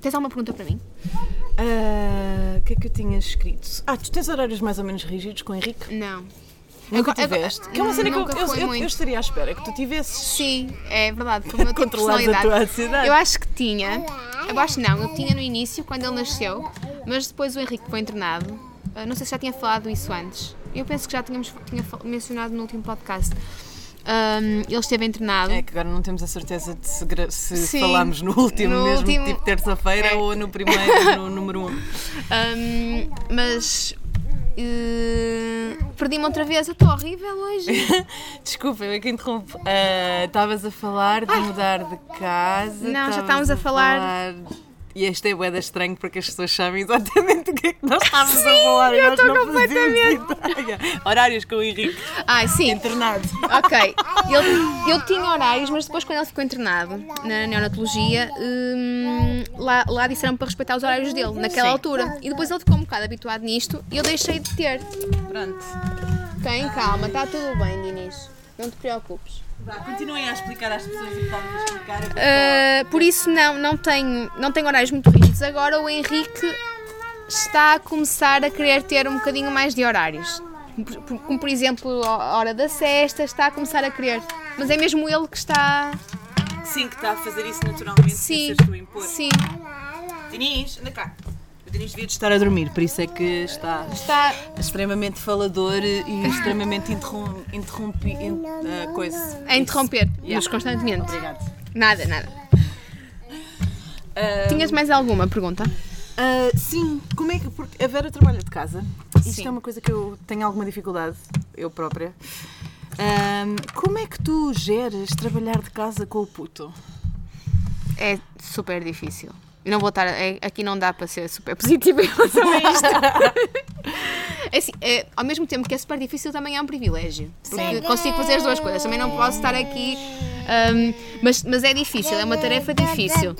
S2: Tens alguma pergunta para mim?
S1: Ah, O que é que eu tinha escrito? Ah, tu tens horários mais ou menos rígidos com o Henrique?
S2: Não.
S1: Nunca
S2: Agora-
S1: tiveste? que é uma cena que eu, eu, eu- eu estaria à espera que tu tivesses.
S2: Sim, é verdade. Foi o meu tipo de
S1: Controlares a
S2: personalidade.
S1: tua ansiedade.
S2: Eu acho que tinha. Eu acho não, eu tinha no início, quando ele nasceu, mas depois o Henrique foi internado. Ah, Não sei se já tinha falado isso antes. Eu penso que já tínhamos tinha mencionado no último podcast. Ahm, ele esteve internado.
S1: É que agora não temos a certeza de se, se
S2: Sim,
S1: falámos no último
S2: no
S1: mesmo,
S2: último.
S1: tipo terça-feira
S2: É.
S1: ou no primeiro, no número um.
S2: Ahm, mas eh, perdi-me outra vez. Eu estou horrível hoje.
S1: Desculpa, eu é que interrompo. Ah, Estavas a falar de mudar de casa.
S2: Não, já estávamos a falar-
S1: E este é boeda estranho porque as pessoas sabem exatamente o que é que nós estávamos a falar e nós
S2: estou
S1: ideia. Horários com o Henrique.
S2: Ai, sim.
S1: Internado.
S2: Ok, ele, ele tinha horários, mas depois quando ele ficou internado na neonatologia, hum, lá, lá disseram para respeitar os horários dele, naquela
S1: Sim.
S2: altura. E depois ele ficou um bocado habituado nisto e eu deixei de ter.
S1: Pronto.
S2: Tem calma, está tudo bem, Dinis. Não te preocupes.
S1: Vá, continuem a explicar às pessoas o que a explicar.
S2: Uh, por isso não, não tenho, não tenho horários muito rígidos. Agora o Henrique está a começar a querer ter um bocadinho mais de horários. Como, por exemplo a hora da cesta, está a começar a querer. Mas é mesmo ele que está.
S1: Sim, que está a fazer isso naturalmente.
S2: Sim,
S1: sem seres tu impor.
S2: sim.
S1: Dinis, anda cá. O Dinis devia de estar a dormir, por isso é que está
S2: Está.
S1: extremamente falador e extremamente interrom interrompi... in- ah, coisa.
S2: A interromper-nos
S1: Yeah.
S2: constantemente.
S1: Obrigado.
S2: Nada, nada.
S1: Ah,
S2: Tinhas mais alguma pergunta?
S1: ah, sim, como é que. Porque a Vera trabalha de casa. Isto
S2: Sim.
S1: é uma coisa que eu tenho alguma dificuldade, eu própria. Como é que tu geres trabalhar de casa com o puto?
S2: É super difícil. Não vou estar. é- aqui não dá para ser super positivo em relação a isto. É assim, é, ao mesmo tempo que é super difícil, também é um privilégio. Porque consigo fazer as duas coisas. Também não posso estar aqui. hum, mas, mas é difícil, é uma tarefa difícil.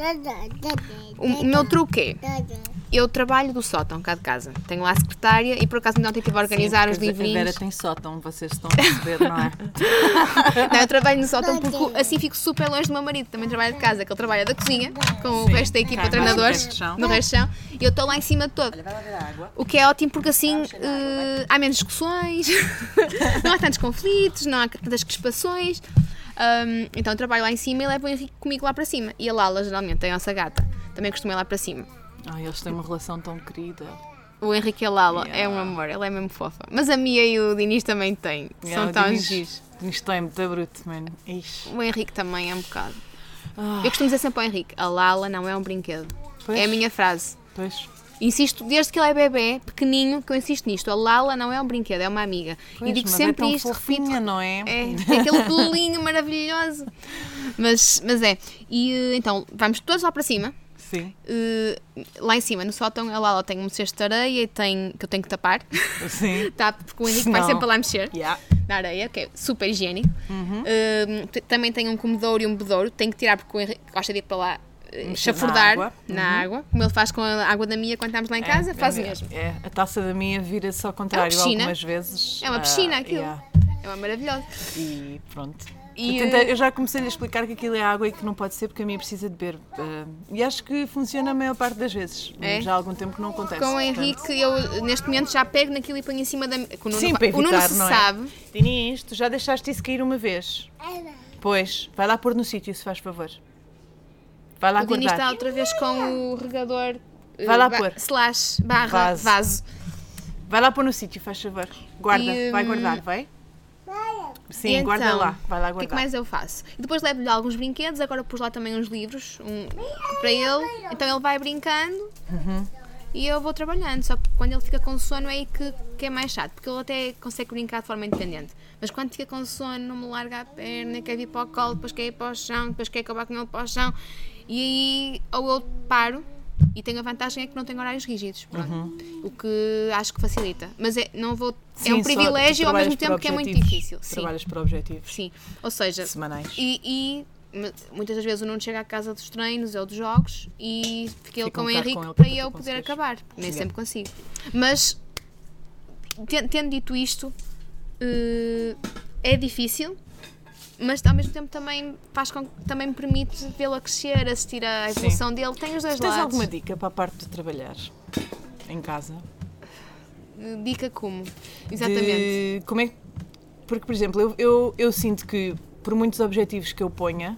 S2: O, o meu truque é. Eu trabalho do sótão cá de casa. Tenho lá a secretária e por acaso ainda ontem estive a organizar
S1: Sim,
S2: os
S1: porque A Vera
S2: livrinhos.
S1: tem sótão, vocês estão a perceber, não é?
S2: Não, eu trabalho no sótão porque assim fico super longe do meu marido. Também trabalho de casa, que ele trabalha da cozinha, com o
S1: Sim.
S2: resto da equipa de treinadores,
S1: resto de chão.
S2: no resto chão. E eu estou lá em cima de todo. O que é ótimo porque assim eh, há menos discussões, não há tantos conflitos, não há tantas crispações. Ahm, então eu trabalho lá em cima e levo o Henrique comigo lá para cima. E a Lala, geralmente, a nossa gata, também costuma ir lá para cima.
S1: Ai, eles têm uma relação tão querida.
S2: O Henrique e a Lala é
S1: Yeah.
S2: um amor, ela é mesmo fofa. Mas a Mia e o Dinis também têm,
S1: Yeah,
S2: são tão
S1: Dinis-
S2: giros.
S1: Isto é muito bruto, mano. Ixi.
S2: O Henrique também é um bocado.
S1: Ah,
S2: Eu costumo dizer sempre ao Henrique: a Lala não é um brinquedo.
S1: Pois.
S2: É a minha frase.
S1: Pois.
S2: Insisto, desde que ele é bebê, pequenino, que eu insisto nisto. A Lala não é um brinquedo, é uma amiga.
S1: Pois,
S2: e digo
S1: mas
S2: sempre
S1: é
S2: isto, repito.
S1: fofinha, não é?
S2: É, tem aquele pelinho maravilhoso. Mas, mas é. E então, vamos todos lá para cima.
S1: Sim.
S2: Eh, lá em cima, no sótão, a Lala tem um cesto de areia e tem, que eu tenho que tapar.
S1: Sim.
S2: Tapo, porque o Henrique vai sempre lá mexer
S1: Yeah.
S2: na areia, que é super higiênico.
S1: Uhum.
S2: T- também tem um comedouro e um bedouro, tenho que tirar porque o Henrique gosta de ir para lá eh,
S1: Mexer na
S2: chafurdar
S1: água. Uhum.
S2: na água, como ele faz com a água da minha quando estamos lá em casa, faz o
S1: é,
S2: mesmo.
S1: É, a taça da minha vira-se ao contrário
S2: piscina.
S1: algumas vezes.
S2: É uma piscina aquilo.
S1: yeah.
S2: É uma maravilhosa.
S1: E pronto.
S2: E,
S1: eu, tentei- eu já comecei a explicar que aquilo é água e que não pode ser porque a minha precisa de beber. Ah, e acho que funciona a maior parte das vezes.
S2: É?
S1: Já há algum tempo que não acontece.
S2: Com o
S1: portanto.
S2: Henrique, eu neste momento já pego naquilo e ponho em cima da. O Nuno,
S1: Sim, para
S2: o Nuno
S1: evitar,
S2: se
S1: não é?
S2: sabe.
S1: Dinis, tu já deixaste isso cair uma vez. Pois, vai lá pôr no sítio, se faz favor. Vai lá
S2: O Dini
S1: guardar.
S2: está outra vez com o regador. eh,
S1: Vai lá
S2: ba-
S1: pôr.
S2: Slash barra
S1: Vaso.
S2: vaso.
S1: Vai lá pôr no sítio, faz favor. Guarda,
S2: E,
S1: vai
S2: hum,
S1: guardar, vai? Sim,
S2: E
S1: guarda
S2: então,
S1: lá, vai lá
S2: O que é que
S1: guardar.
S2: mais eu faço? E depois levo-lhe alguns brinquedos, agora pus lá também uns livros um, para ele. Então ele vai brincando
S1: Uhum.
S2: e eu vou trabalhando. Só que quando ele fica com sono é aí que, que é mais chato, porque ele até consegue brincar de forma independente. Mas quando fica com sono, não me larga a perna, quer vir para o colo, depois quer ir para o chão, depois quer acabar com ele para o chão. E aí ou eu paro. E tenho a vantagem é que não tenho horários rígidos, pronto. o que acho que facilita. Mas é, não vou, é
S1: Uhum. Sim,
S2: um
S1: só
S2: privilégio ao mesmo tempo que é muito difícil. Sim.
S1: Trabalhas por objetivos
S2: Sim, ou seja,
S1: semanais.
S2: e, e muitas das vezes o Nuno chega à casa dos treinos ou dos jogos e fica ele com
S1: um
S2: o Henrique
S1: com ele
S2: para
S1: para
S2: eu poder acabar, nem
S1: Yeah.
S2: sempre consigo. Mas, ten- tendo dito isto, eh, é difícil, mas ao mesmo tempo também faz com que também me permite vê-lo a crescer, assistir à evolução dele. Tem os dois
S1: Tens
S2: lados.
S1: alguma dica para a parte de trabalhar em casa?
S2: Dica como? Exatamente.
S1: De como é que- Porque, por exemplo, eu, eu, eu sinto que por muitos objetivos que eu ponha,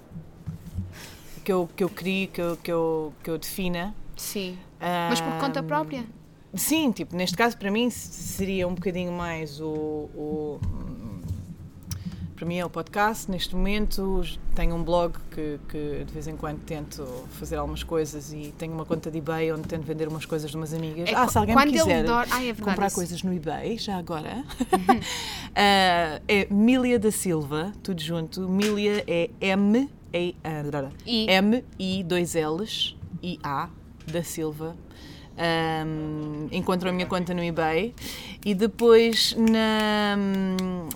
S1: que eu, que eu crie, que eu, que eu, que eu defina.
S2: Sim. Mas por conta própria?
S1: Sim, tipo, neste caso para mim seria um bocadinho mais o. o- para mim é o podcast, neste momento tenho um blog que, que de vez em quando tento fazer algumas coisas e tenho uma conta de eBay onde tento vender umas coisas de umas amigas.
S2: É
S1: ah, se alguém quiser
S2: dor- Ai, é
S1: comprar
S2: isso.
S1: coisas no eBay, já agora, ah, é Milia da Silva, tudo junto. Milia é M, E, ah,
S2: I.
S1: M, I, dois L's, I, A, da Silva. Um, encontram a minha conta no eBay e depois na,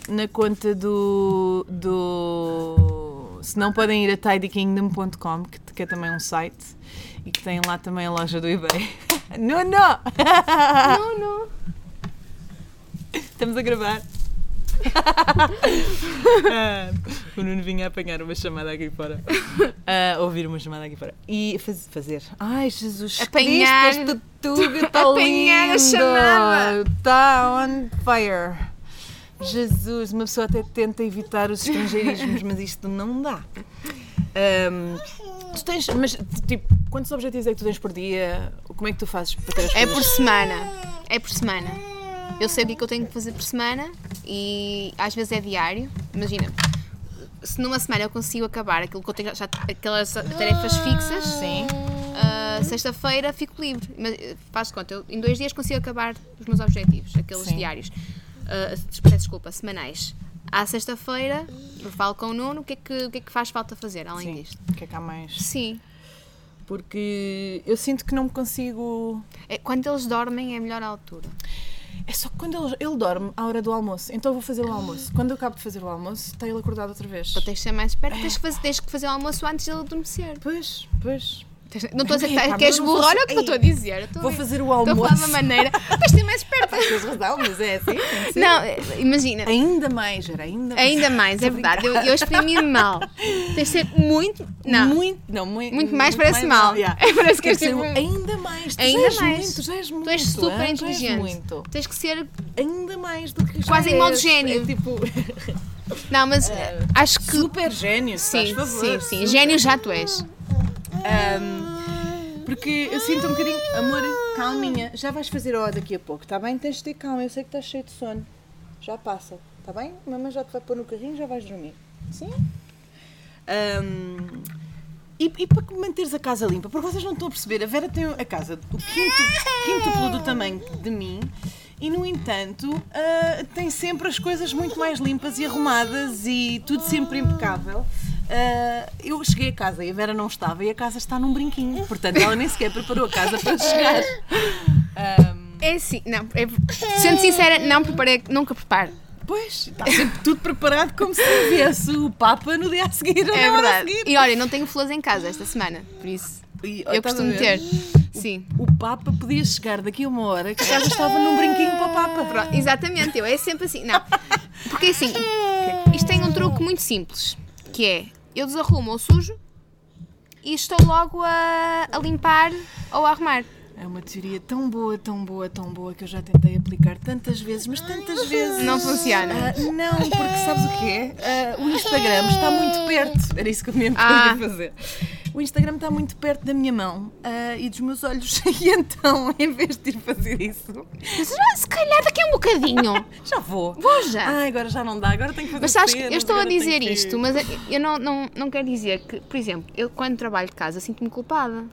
S1: na conta do, do se não podem ir a tidykingdom.com que, que é também um site e que tem lá também a loja do eBay não, não!
S2: Não, não.
S1: estamos a gravar Ah, o Nuno vinha apanhar uma chamada aqui fora Ah, ouvir uma chamada aqui fora e faz- fazer ai Jesus
S2: Apanhar.
S1: Cristo, este tudo está
S2: Apanhar a
S1: lindo
S2: chamada.
S1: está on fire Jesus, uma pessoa até tenta evitar os estrangeirismos mas isto não dá Ahm, tu tens, mas tipo, quantos objetivos é que tu tens por dia? Como é que tu fazes para ter as
S2: É por semana. É por semana. Eu sei o que é que eu tenho que fazer por semana e às vezes é diário. Imagina, se numa semana eu consigo acabar aquilo que eu tenho já aquelas tarefas fixas,
S1: Sim.
S2: ah, sexta-feira fico livre. Mas eh, faz conta, eu em dois dias consigo acabar os meus objetivos, aqueles
S1: Sim. diários.
S2: peço desculpa, semanais. À sexta-feira eu falo com o Nuno o que, é que, o que é que faz falta fazer além
S1: Sim.
S2: disto.
S1: O que é que há mais?
S2: Sim.
S1: Porque eu sinto que não me consigo.
S2: É, quando eles dormem é a melhor altura.
S1: É só que quando ele, ele dorme à hora do almoço. Então eu vou fazer o almoço. Quando eu acabo de fazer o almoço, está ele acordado outra vez.
S2: Então tens de ser mais esperto, tens que fazer, tens que fazer o almoço antes de ele adormecer.
S1: Pois, pois.
S2: Não estou a dizer que,
S1: mas
S2: és burro, olha o que eu estou a dizer.
S1: Vou fazer o
S2: Estou a falar de
S1: almoço.
S2: uma maneira. Tens de ser mais esperto.
S1: Tens razão, mas é assim. tem.
S2: Não, eh, imagina.
S1: Ainda mais, era ainda mais.
S2: Ainda mais, é verdade. Eu, eu exprimi mal. Tens de ser muito. Não.
S1: Muito, não, muito,
S2: Muito mais parece mal. É, parece que és tipo-
S1: ainda mais. Tu
S2: Ainda mais.
S1: muito, já és muito.
S2: Tu és super inteligente. Tens que ser.
S1: Ainda mais do que
S2: Quase em modo
S1: és.
S2: gênio.
S1: É tipo,
S2: Não, mas eh, acho que.
S1: super gênio,
S2: Sim, sim, sim. Gênio já tu és.
S1: Ahm, porque eu sinto um bocadinho, amor, calminha, já vais fazer ó daqui a pouco, está bem? Tens de ter calma, eu sei que estás cheio de sono. Já passa, está bem? Mamãe já te vai pôr no carrinho, já vais dormir. Sim? Ahm, e, e para manteres a casa limpa, porque vocês não estão a perceber, a Vera tem a casa o quinto, quíntuplo do tamanho de mim e, no entanto, ah, tem sempre as coisas muito mais limpas e arrumadas e tudo sempre impecável. Ah, eu cheguei a casa e a Vera não estava e a casa está num brinquinho, portanto ela nem sequer preparou a casa para chegar. Ahm,
S2: É assim, não. É, sendo sincera, não preparei, nunca preparo.
S1: pois, está sempre tudo preparado como se viesse o Papa no dia a seguir ou
S2: É verdade.
S1: seguir.
S2: E olha, não tenho flores em casa esta semana, por isso.
S1: E,
S2: Eu
S1: estás a
S2: costumo
S1: ver?
S2: ter. Sim.
S1: O Papa podia chegar daqui a uma hora que a casa estava num brinquinho para o Papa.
S2: Pronto, exatamente, eu é sempre assim. Não. Porque assim, isto tem um truque muito simples, que é eu desarrumo ou sujo e estou logo a, a limpar ou a arrumar.
S1: É uma teoria tão boa, tão boa, tão boa que eu já tentei aplicar tantas vezes, mas tantas vezes.
S2: Não funciona.
S1: Ah, não, porque sabes o quê? Ah, o Instagram está muito perto. Era isso que eu mesmo
S2: Ah.
S1: queria fazer. O Instagram está muito perto da minha mão ah, e dos meus olhos. E então, em vez de ir fazer isso,
S2: Mas ah, se calhar daqui a um bocadinho.
S1: já vou.
S2: Vou já.
S1: Ai, agora já não dá, agora tenho que fazer
S2: Mas sabes que
S1: cenas,
S2: eu estou a dizer
S1: que-
S2: isto, mas eu não, não, não quero dizer que, por exemplo, eu quando trabalho de casa sinto-me culpada.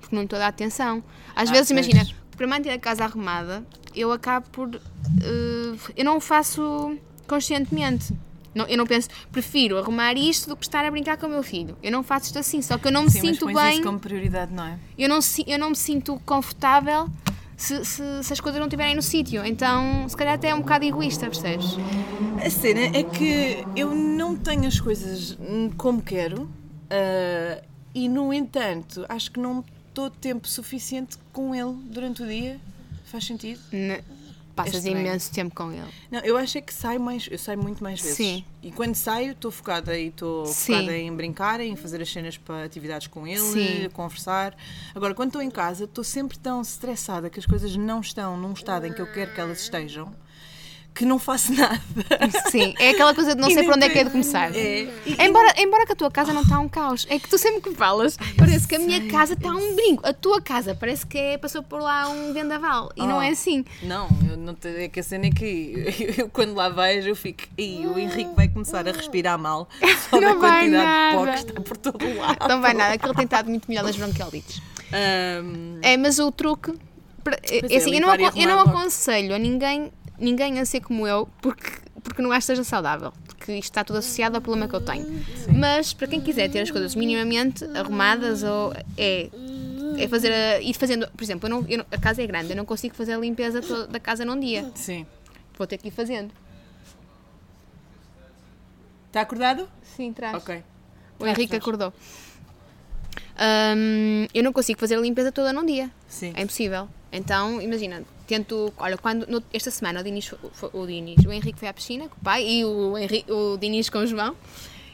S2: Porque não estou a dar atenção. Às
S1: Ah,
S2: vezes,
S1: pois.
S2: imagina, para manter a casa arrumada, eu acabo por. eh, eu não o faço conscientemente. Não, eu não penso, prefiro arrumar isto do que estar a brincar com o meu filho. Eu não faço isto assim, só que eu não me
S1: Sim, mas
S2: sinto
S1: pões
S2: bem,
S1: isso como prioridade, não é?
S2: eu, não, eu não me sinto confortável se, se, se as coisas não estiverem no sítio. Então, se calhar até é um bocado egoísta, percebes?
S1: A cena é que eu não tenho as coisas como quero ah, e, no entanto, acho que não estou tempo suficiente com ele durante o dia. Faz sentido?
S2: Ne- Passas imenso tempo com ele.
S1: Não, eu acho é que saio mais, eu saio muito mais vezes.
S2: Sim.
S1: E quando saio, estou focada e estou focada em brincar, em fazer as cenas para atividades com ele,
S2: Sim.
S1: conversar. Agora, quando estou em casa, estou sempre tão estressada que as coisas não estão num estado em que eu quero que elas estejam, que não faço nada.
S2: Sim, é aquela coisa de não sei para onde é que é de começar.
S1: É.
S2: Embora, embora que a tua casa não está um caos, é que tu sempre que falas, parece que a minha casa está um brinco. A tua casa parece que é, passou por lá um vendaval. E não
S1: Oh.
S2: é assim.
S1: Não, eu não te, é que a cena é que eu, quando lá vejo eu fico, e o Henrique vai começar a respirar mal só da
S2: Não vai
S1: quantidade de pó
S2: nada.
S1: que está por todo o lado.
S2: Não vai nada, que ele tem estado muito melhor nas bronquiolites.
S1: Ahm,
S2: É, mas o truque. é
S1: é,
S2: assim, eu, não, eu não aconselho a ninguém, ninguém a ser como eu porque, porque não acho que seja saudável. Porque isto está tudo associado ao problema que eu tenho. Mas para quem quiser ter as coisas minimamente arrumadas, ou é, é fazer a, ir fazendo. Por exemplo, eu não, eu não- a casa é grande, eu não consigo fazer a limpeza to- da casa num dia.
S1: sim.
S2: Vou ter que ir fazendo.
S1: Está acordado?
S2: Sim, traz.
S1: Ok.
S2: O
S1: Traz,
S2: Henrique
S1: traz.
S2: acordou. Hum, eu não consigo fazer a limpeza toda num dia.
S1: Sim.
S2: É impossível. Então, imagina, tento. Olha, quando, no- esta semana o Dinis, o Dinis, o Henrique foi à piscina com o pai e o, Henrique, o Dinis com o João.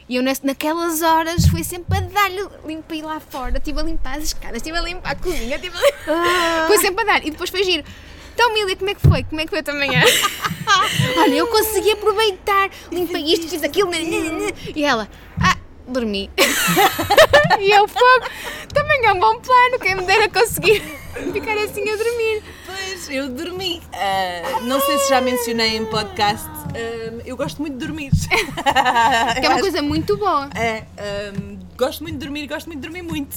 S2: E eu, naquelas horas, fui sempre a dar-lhe. Limpei lá fora, estive a limpar as escadas, estive a limpar a cozinha, estive a limpar. Foi sempre a dar. E depois foi giro. Então, Mília, como é que foi? Como é que foi a tua manhã? Olha, eu consegui aproveitar, limpei isto, fiz aquilo. né, né, né. E ela, ah, dormi. e eu, fogo, também é um bom plano, quem me dera conseguir ficar assim a dormir.
S1: Pois, eu dormi. Ah, não sei se já mencionei em podcast, ah, eu gosto muito de dormir.
S2: Que é uma coisa muito boa.
S1: É, ahm, gosto muito de dormir gosto muito de dormir muito.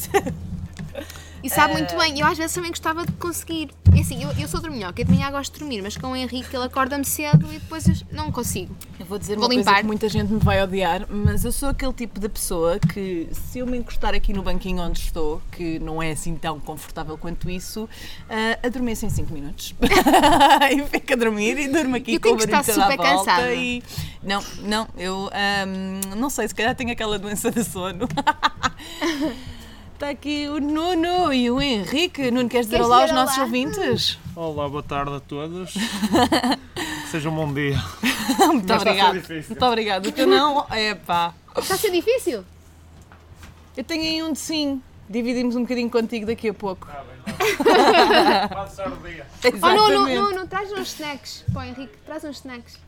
S2: E sabe muito bem. Eu às vezes também gostava de conseguir. É assim, eu, eu sou dorminhoca, eu de manhã gosto de dormir, mas com o Henrique ele acorda-me cedo e depois eu não consigo.
S1: Eu vou dizer
S2: Vou
S1: uma coisa
S2: limpar.
S1: que muita gente me vai odiar, mas eu sou aquele tipo de pessoa que, se eu me encostar aqui no banquinho onde estou, que não é assim tão confortável quanto isso, uh, adormeço em 5 minutos. e fico a dormir e durmo aqui
S2: Eu
S1: com o barulho toda
S2: super cansada.
S1: E... Não, não, eu ahm, não sei, se calhar tenho aquela doença de sono. Está aqui o Nuno e o Henrique. Nuno, queres dizer
S2: Queres
S1: olá aos nossos
S2: olá?
S1: ouvintes?
S3: Olá, boa tarde a todos. que seja um bom dia.
S1: Muito
S3: Mas está ser
S1: obrigado.
S3: difícil.
S1: Muito obrigado. O teu não, é pá.
S2: Está a ser difícil?
S1: Eu tenho aí um de sim. Dividimos um bocadinho contigo daqui a pouco.
S3: Pode ser o dia.
S2: Oh, não, não, traz uns snacks. Pô, Henrique, traz uns snacks.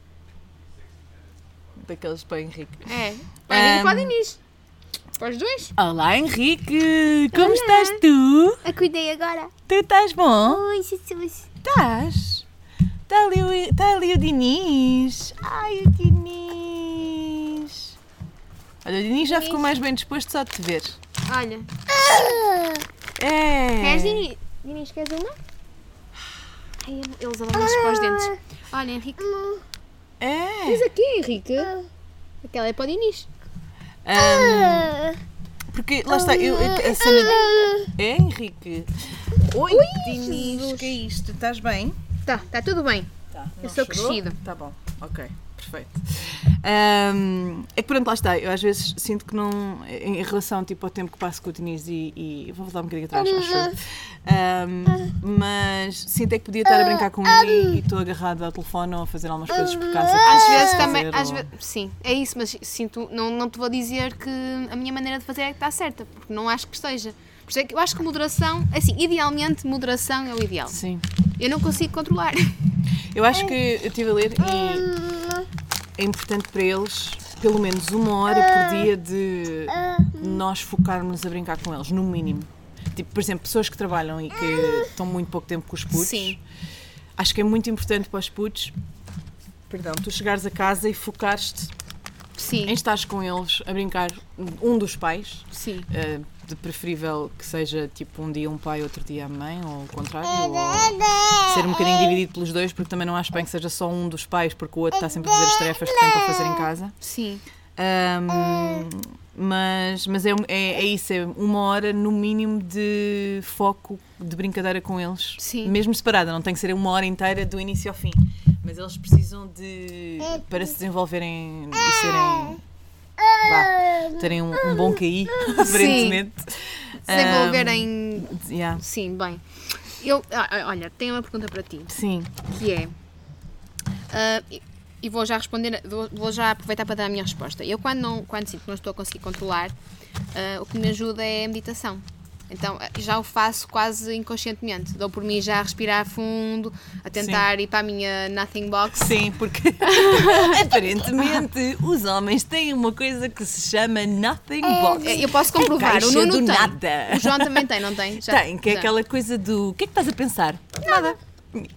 S1: Daqueles para o Henrique.
S2: É. Para Henrique
S1: Ahm.
S2: podem ir. Para os dois?
S1: Olá, Henrique. Como estás tu?
S2: A cuidei agora.
S1: Tu estás bom?
S2: Oi, Jesus.
S1: Estás? Está ali, o- está ali o Diniz. Ai, o Diniz. Olha, o Diniz já ficou mais bem disposto só de te ver.
S2: Olha,
S1: É.
S2: queres Diniz? Diniz, queres uma? Ai, eles adoram-se para os dentes. Olha, Henrique.
S1: É.
S2: Diz aqui, Henrique. Aquela é para o Diniz.
S1: Ahm, porque lá está, eu, a cena. É, Henrique? Oi, Diniz,
S2: Jesus.
S1: que é isto? Estás bem?
S2: Tá, tá tudo bem.
S1: Tá,
S2: Eu sou crescido.
S1: Tá bom, ok, perfeito. Ahm, é que pronto, lá está, eu às vezes sinto que não, em relação tipo, ao tempo que passo com o Diniz e, e vou voltar um bocadinho atrás, acho eu. Ahm, mas sinto é que podia estar a brincar com ele e estou agarrada ao telefone ou a fazer algumas coisas por casa. que
S2: Às
S1: preciso
S2: vezes também,
S1: fazer,
S2: às
S1: ou-
S2: vezes, sim, é isso, mas sinto, não, não te vou dizer que a minha maneira de fazer é que está certa, porque não acho que esteja. Por isso é que eu acho que moderação, assim, idealmente, moderação é o ideal.
S1: Sim.
S2: Eu não consigo controlar.
S1: Eu acho que eu estive a ler e é importante para eles pelo menos uma hora por dia de nós focarmos a brincar com eles, no mínimo. Tipo, por exemplo, pessoas que trabalham e que estão muito pouco tempo com os putos.
S2: Sim.
S1: Acho que é muito importante para os putos, perdão, tu chegares a casa e focares-te
S2: Sim,
S1: em estares com eles a brincar, um dos pais,
S2: sim.
S1: eh, de preferível que seja tipo um dia um pai, outro dia a mãe, ou o contrário, ou ser um bocadinho dividido pelos dois, porque também não acho bem que seja só um dos pais, porque o outro está sempre a fazer as tarefas que tem para fazer em casa.
S2: Sim,
S1: Ahm, mas mas é, um- é, é isso, é uma hora no mínimo de foco, de brincadeira com eles.
S2: Sim.
S1: Mesmo separada, não tem que ser uma hora inteira do início ao fim. Mas eles precisam de. para se desenvolverem e serem. Vá, terem um, um bom QI, aparentemente.
S2: se desenvolverem.
S1: Um, yeah,
S2: Sim, bem. Eu, ah, ah, olha, tenho uma pergunta para ti,
S1: sim.
S2: que é. ah, e- vou já responder, vou, já aproveitar para dar a minha resposta. Eu, quando, não, quando sinto que não estou a conseguir controlar, ah, o que me ajuda é a meditação. Então, ah, já o faço quase inconscientemente. Dou por mim já a respirar fundo, a tentar ir para a minha nothing box.
S1: Sim, porque aparentemente os homens têm uma coisa que se chama nothing box.
S2: É, Eu posso comprovar,
S1: caixa
S2: o Nuno
S1: do
S2: tem.
S1: nada.
S2: O João também tem, não tem? Já-
S1: Tem, que é
S2: já.
S1: aquela coisa do o que é que estás a pensar? Nada.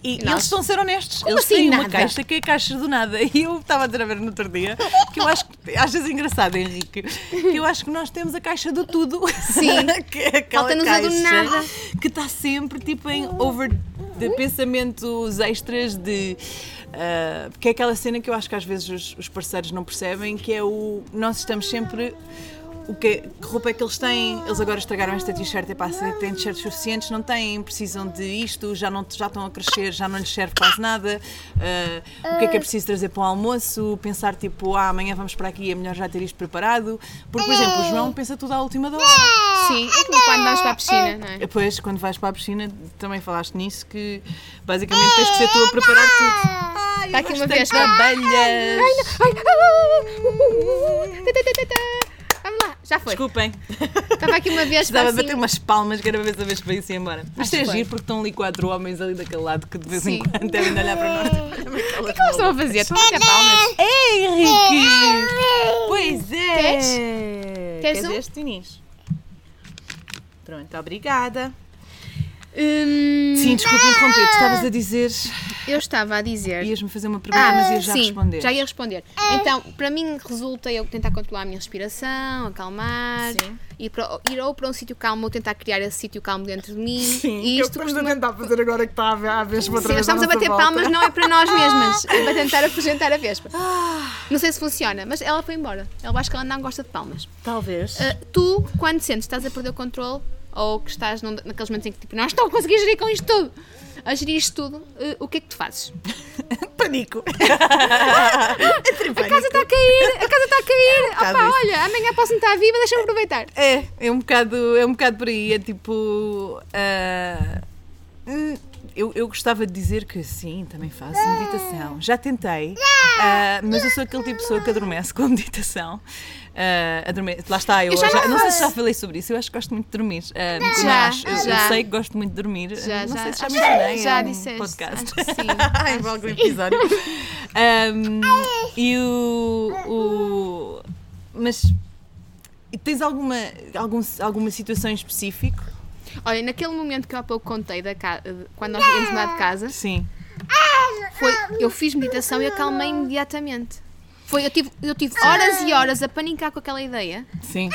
S1: E, eles estão a ser honestos.
S2: Como
S1: eles
S2: assim
S1: têm uma
S2: nada?
S1: caixa que é a caixa do nada. E eu estava a dizer a ver no outro dia que eu acho que achas engraçado, Henrique, que eu acho que nós temos a caixa do tudo.
S2: Sim.
S1: que é aquela
S2: Falta-nos a do nada.
S1: que está sempre tipo em over de pensamentos extras de ah, que é aquela cena que eu acho que às vezes os, os parceiros não percebem que é o nós estamos sempre o que, que roupa é que eles têm? Eles agora estragaram esta t-shirt, epá, se têm t-shirts suficientes, não têm, precisam de isto, já, não, já estão a crescer, já não lhes serve quase nada. Ah, o que é que é preciso trazer para o almoço? Pensar tipo, ah, amanhã vamos para aqui, é melhor já ter isto preparado. Porque, por exemplo, o João pensa tudo à última da hora.
S2: Sim, é como quando vais para a piscina, não é?
S1: Depois, quando vais para a piscina, também falaste nisso, que basicamente tens que ser tu a preparar tudo. Ai,
S2: Está aqui uma vez.
S1: abelhas.
S2: Vamos lá, já foi.
S1: Desculpem,
S2: Estava aqui uma vez
S1: precisava
S2: assim,
S1: bater umas palmas que era para ver se a vez para isso ir embora. Mas é giro porque estão ali quatro homens ali daquele lado que de vez em
S2: Sim.
S1: quando devem olhar para nós. O que
S2: é que eles estão a fazer? Estão a bater palmas?
S1: Ei, Henrique! Pois é!
S2: Queres? Queres um?
S1: este, Inês? Pronto, obrigada.
S2: Hum,
S1: Sim, desculpa interromper, tu estavas a dizer.
S2: Eu estava a dizer.
S1: Ias-me fazer uma pergunta, mas ias já
S2: sim,
S1: responder.
S2: já ia responder. Então, para mim resulta eu tentar controlar a minha respiração, acalmar,
S1: Sim.
S2: ir, para, ir ou para um sítio calmo ou tentar criar esse sítio calmo dentro de mim.
S1: Sim,
S2: e
S1: eu
S2: isto
S1: de
S2: costuma-
S1: tentar fazer agora que está a ver, a ver
S2: Sim, nós estamos a bater palmas, não é para nós mesmas, é para tentar apresentar a Vespa.
S1: Ah.
S2: Não sei se funciona, mas ela foi embora. Ela acho que ela não gosta de palmas.
S1: Talvez.
S2: Ah, tu, quando sentes que estás a perder o controle, ou que estás num- naqueles momentos em que tipo, não estou a conseguir gerir com isto tudo, a gerir isto tudo, ah, o que é que tu fazes?
S1: Pânico.
S2: A casa está a cair, a casa está a cair.
S1: bocado
S2: Opa,
S1: isso.
S2: olha, amanhã posso não estar viva, deixa-me aproveitar.
S1: É, é um bocado, é um bocado por aí. É tipo. hum, eu, eu gostava de dizer que sim, também faço meditação. Já tentei, ah, mas eu sou aquele tipo de pessoa que adormece com a meditação. Adorme- Lá está, eu,
S2: Eu já
S1: já-
S2: não
S1: sei se já falei sobre isso. Eu acho que gosto muito de dormir. Não
S2: Já,
S1: acho. Eu, eu
S2: já.
S1: sei que gosto muito de dormir.
S2: Já,
S1: não
S2: já,
S1: sei se já mencionei
S2: já
S1: um
S2: disseste,
S1: podcast.
S2: acho sim,
S1: em algum episódio. Ahm, e o, o- Mas tens alguma, algum, alguma situação em específico?
S2: Olha, naquele momento que eu há pouco contei, da ca... quando nós íamos mudar de casa,
S1: Sim.
S2: foi, eu fiz meditação e acalmei imediatamente. Foi, eu, tive, eu tive horas e horas a panicar com aquela ideia.
S1: Sim.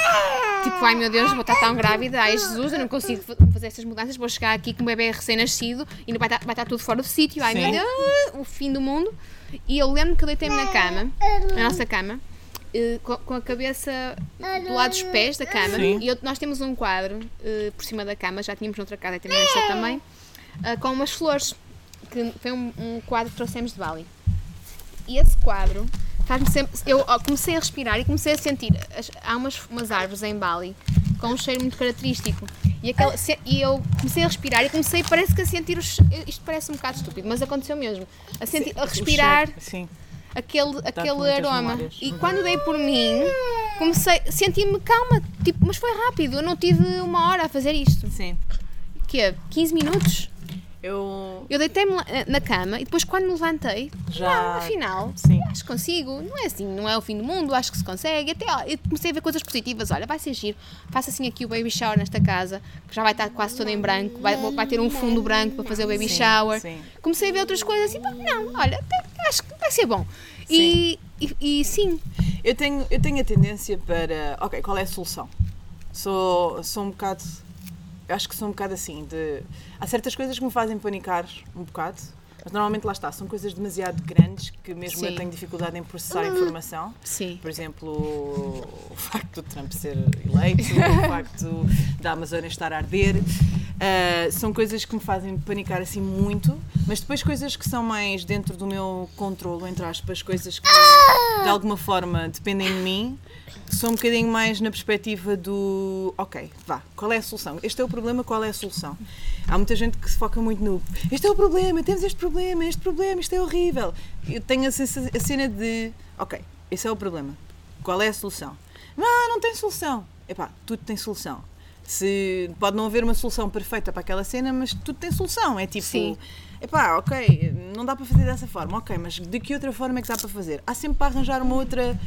S2: Tipo, ai meu Deus, vou estar tão grávida, ai Jesus, eu não consigo fa- fazer estas mudanças, vou chegar aqui com um bebê recém-nascido e não vai estar, vai estar tudo fora do sítio, ai
S1: Sim.
S2: meu Deus, o fim do mundo. E eu lembro que eu deitei-me na cama, na nossa cama, eh, com, com a cabeça do lado dos pés da cama,
S1: Sim.
S2: e eu- nós temos um quadro eh, por cima da cama, já tínhamos noutra casa e temos esta também, eh, com umas flores, que foi um, um quadro que trouxemos de Bali. E esse quadro faz-me sempre. Eu comecei a respirar e comecei a sentir. as- há umas, umas árvores em Bali com um cheiro muito característico. E, aquela, se- e eu comecei a respirar e comecei, parece que a sentir. Os, isto parece um bocado estúpido, mas aconteceu mesmo. A, sentir, a respirar
S1: Sim.
S2: Aquele, aquele aroma.
S1: memórias.
S2: E quando dei por mim, comecei. Senti-me calma, tipo, mas foi rápido. Eu não tive uma hora a fazer isto.
S1: Sim.
S2: Que é 15 minutos?
S1: Eu
S2: Eu deitei-me eh, na cama e depois, quando me levantei,
S1: Já-
S2: afinal,
S1: Sim.
S2: acho que consigo. Não é assim, não é o fim do mundo, acho que se consegue. Até ó, eu comecei a ver coisas positivas. Olha, vai ser giro. Faça assim aqui o baby shower nesta casa, que já vai estar quase toda em branco, vai, vai ter um fundo branco para fazer o baby
S1: Sim,
S2: shower.
S1: sim.
S2: Comecei a ver outras coisas e pá, não, olha, até acho que vai ser bom. E, e, e sim,
S1: Eu tenho, eu tenho a tendência para. Ok, qual é a solução? Sou, sou um bocado. Eu Acho que sou um bocado assim. De, há certas coisas que me fazem panicar um bocado, mas normalmente lá está. São coisas demasiado grandes que mesmo eu
S2: Sim.
S1: tenho dificuldade em processar a informação.
S2: sim.
S1: Por exemplo, o facto de Trump ser eleito, o facto da Amazônia estar a arder. ah, são coisas que me fazem panicar assim muito, mas depois coisas que são mais dentro do meu controlo, entre aspas, coisas que de alguma forma dependem de mim, são um bocadinho mais na perspectiva do ok, vá, qual é a solução? Este é o problema, qual é a solução? Há muita gente que se foca muito no este é o problema, temos este problema, este problema, isto é horrível. Eu tenho a, a cena de ok, esse é o problema. Qual é a solução? Não, não tem solução. Epá, tudo tem solução. Se, pode não haver uma solução perfeita para aquela cena, mas tudo tem solução. É tipo,
S2: Sim.
S1: epá, ok, não dá para fazer dessa forma, ok, mas de que outra forma é que dá para fazer? Há sempre para arranjar uma outra.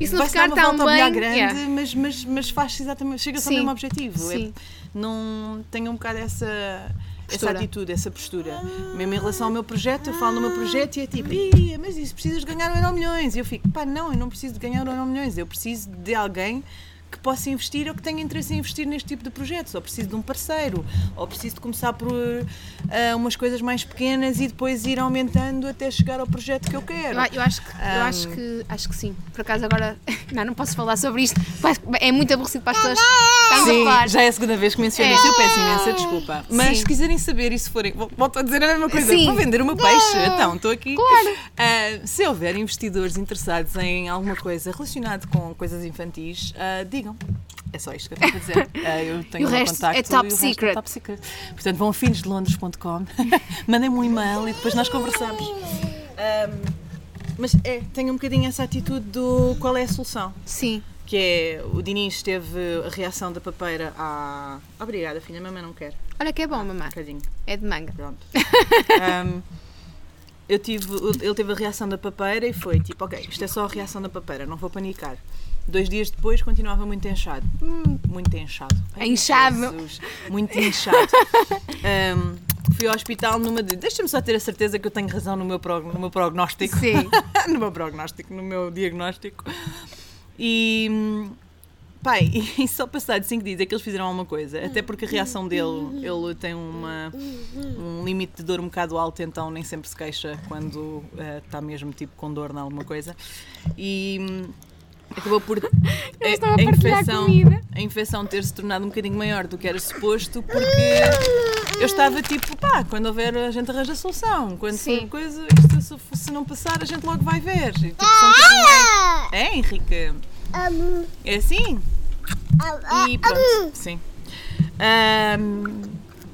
S2: Se não ficar
S1: uma
S2: tão bem,
S1: grande,
S2: yeah.
S1: mas, mas, mas faz exatamente, chega-se ao mesmo objetivo. É-
S2: sim.
S1: não tenho um bocado essa. Essa
S2: Postura.
S1: atitude, essa postura. Mesmo em relação ao meu projeto, eu falo no meu projeto e é tipo, "Ih, mas isso precisas de ganhar um euro milhões. E eu fico, pá, não, eu não preciso de ganhar um euro milhões, eu preciso de alguém que possa investir ou que tenha interesse em investir neste tipo de projetos. Ou preciso de um parceiro, ou preciso de começar por ah, umas coisas mais pequenas e depois ir aumentando até chegar ao projeto que eu quero.
S2: Eu, eu acho que, eu
S1: Um,
S2: acho que acho que sim. Por acaso agora não, não posso falar sobre isto. É muito aborrecido para as pessoas. Estamos a
S1: Sim, já é a segunda vez que menciono
S2: É.
S1: isso, eu peço imensa desculpa. Mas
S2: Sim.
S1: se quiserem saber e se forem, vol- volto a dizer a mesma coisa,
S2: Sim.
S1: vou vender o meu peixe, então estou aqui.
S2: Claro.
S1: Ah, se houver investidores interessados em alguma coisa relacionada com coisas infantis, ah, digam. É só isto que eu tenho para dizer. Ah, eu tenho
S2: E o resto
S1: contacto
S2: é top
S1: resto
S2: secret.
S1: top secret. Portanto, vão a finesdelondres.com, mandem-me um e-mail e depois nós conversamos. Ahm, mas é, tenho um bocadinho essa atitude do qual é a solução
S2: Sim.
S1: que é o Diniz teve a reação da papeira à. Obrigada, filha, mamãe não quer.
S2: Olha que é bom, mamãe.
S1: Um bocadinho,
S2: É de manga.
S1: pronto. Ahm, eu tive, ele teve a reação da papeira e foi tipo, ok, isto é só a reação da papeira, não vou panicar. Dois dias depois continuava muito inchado. Hum, muito inchado. Ai,
S2: Inchado.
S1: Jesus, Muito inchado. Ahm, fui ao hospital numa de. Deixa-me só ter a certeza que eu tenho razão no meu, prog- no meu prognóstico.
S2: Sim.
S1: no meu prognóstico, no meu diagnóstico. E. Pai, e só passado 5 dias é que eles fizeram alguma coisa. Até porque a reação dele, ele tem uma, um limite de dor um bocado alto, então nem sempre se queixa quando está mesmo tipo com dor em alguma coisa. E acabou por a,
S2: a comida.
S1: a infecção ter se tornado um bocadinho maior do que era suposto, porque eu estava tipo, pá, quando houver a gente arranja a solução. Quando
S2: Sim.
S1: for coisa, isto, se, se não passar, a gente logo vai ver. E, tipo, são tipo, meio- é, Henrique? É assim? E pronto, sim. Ahm,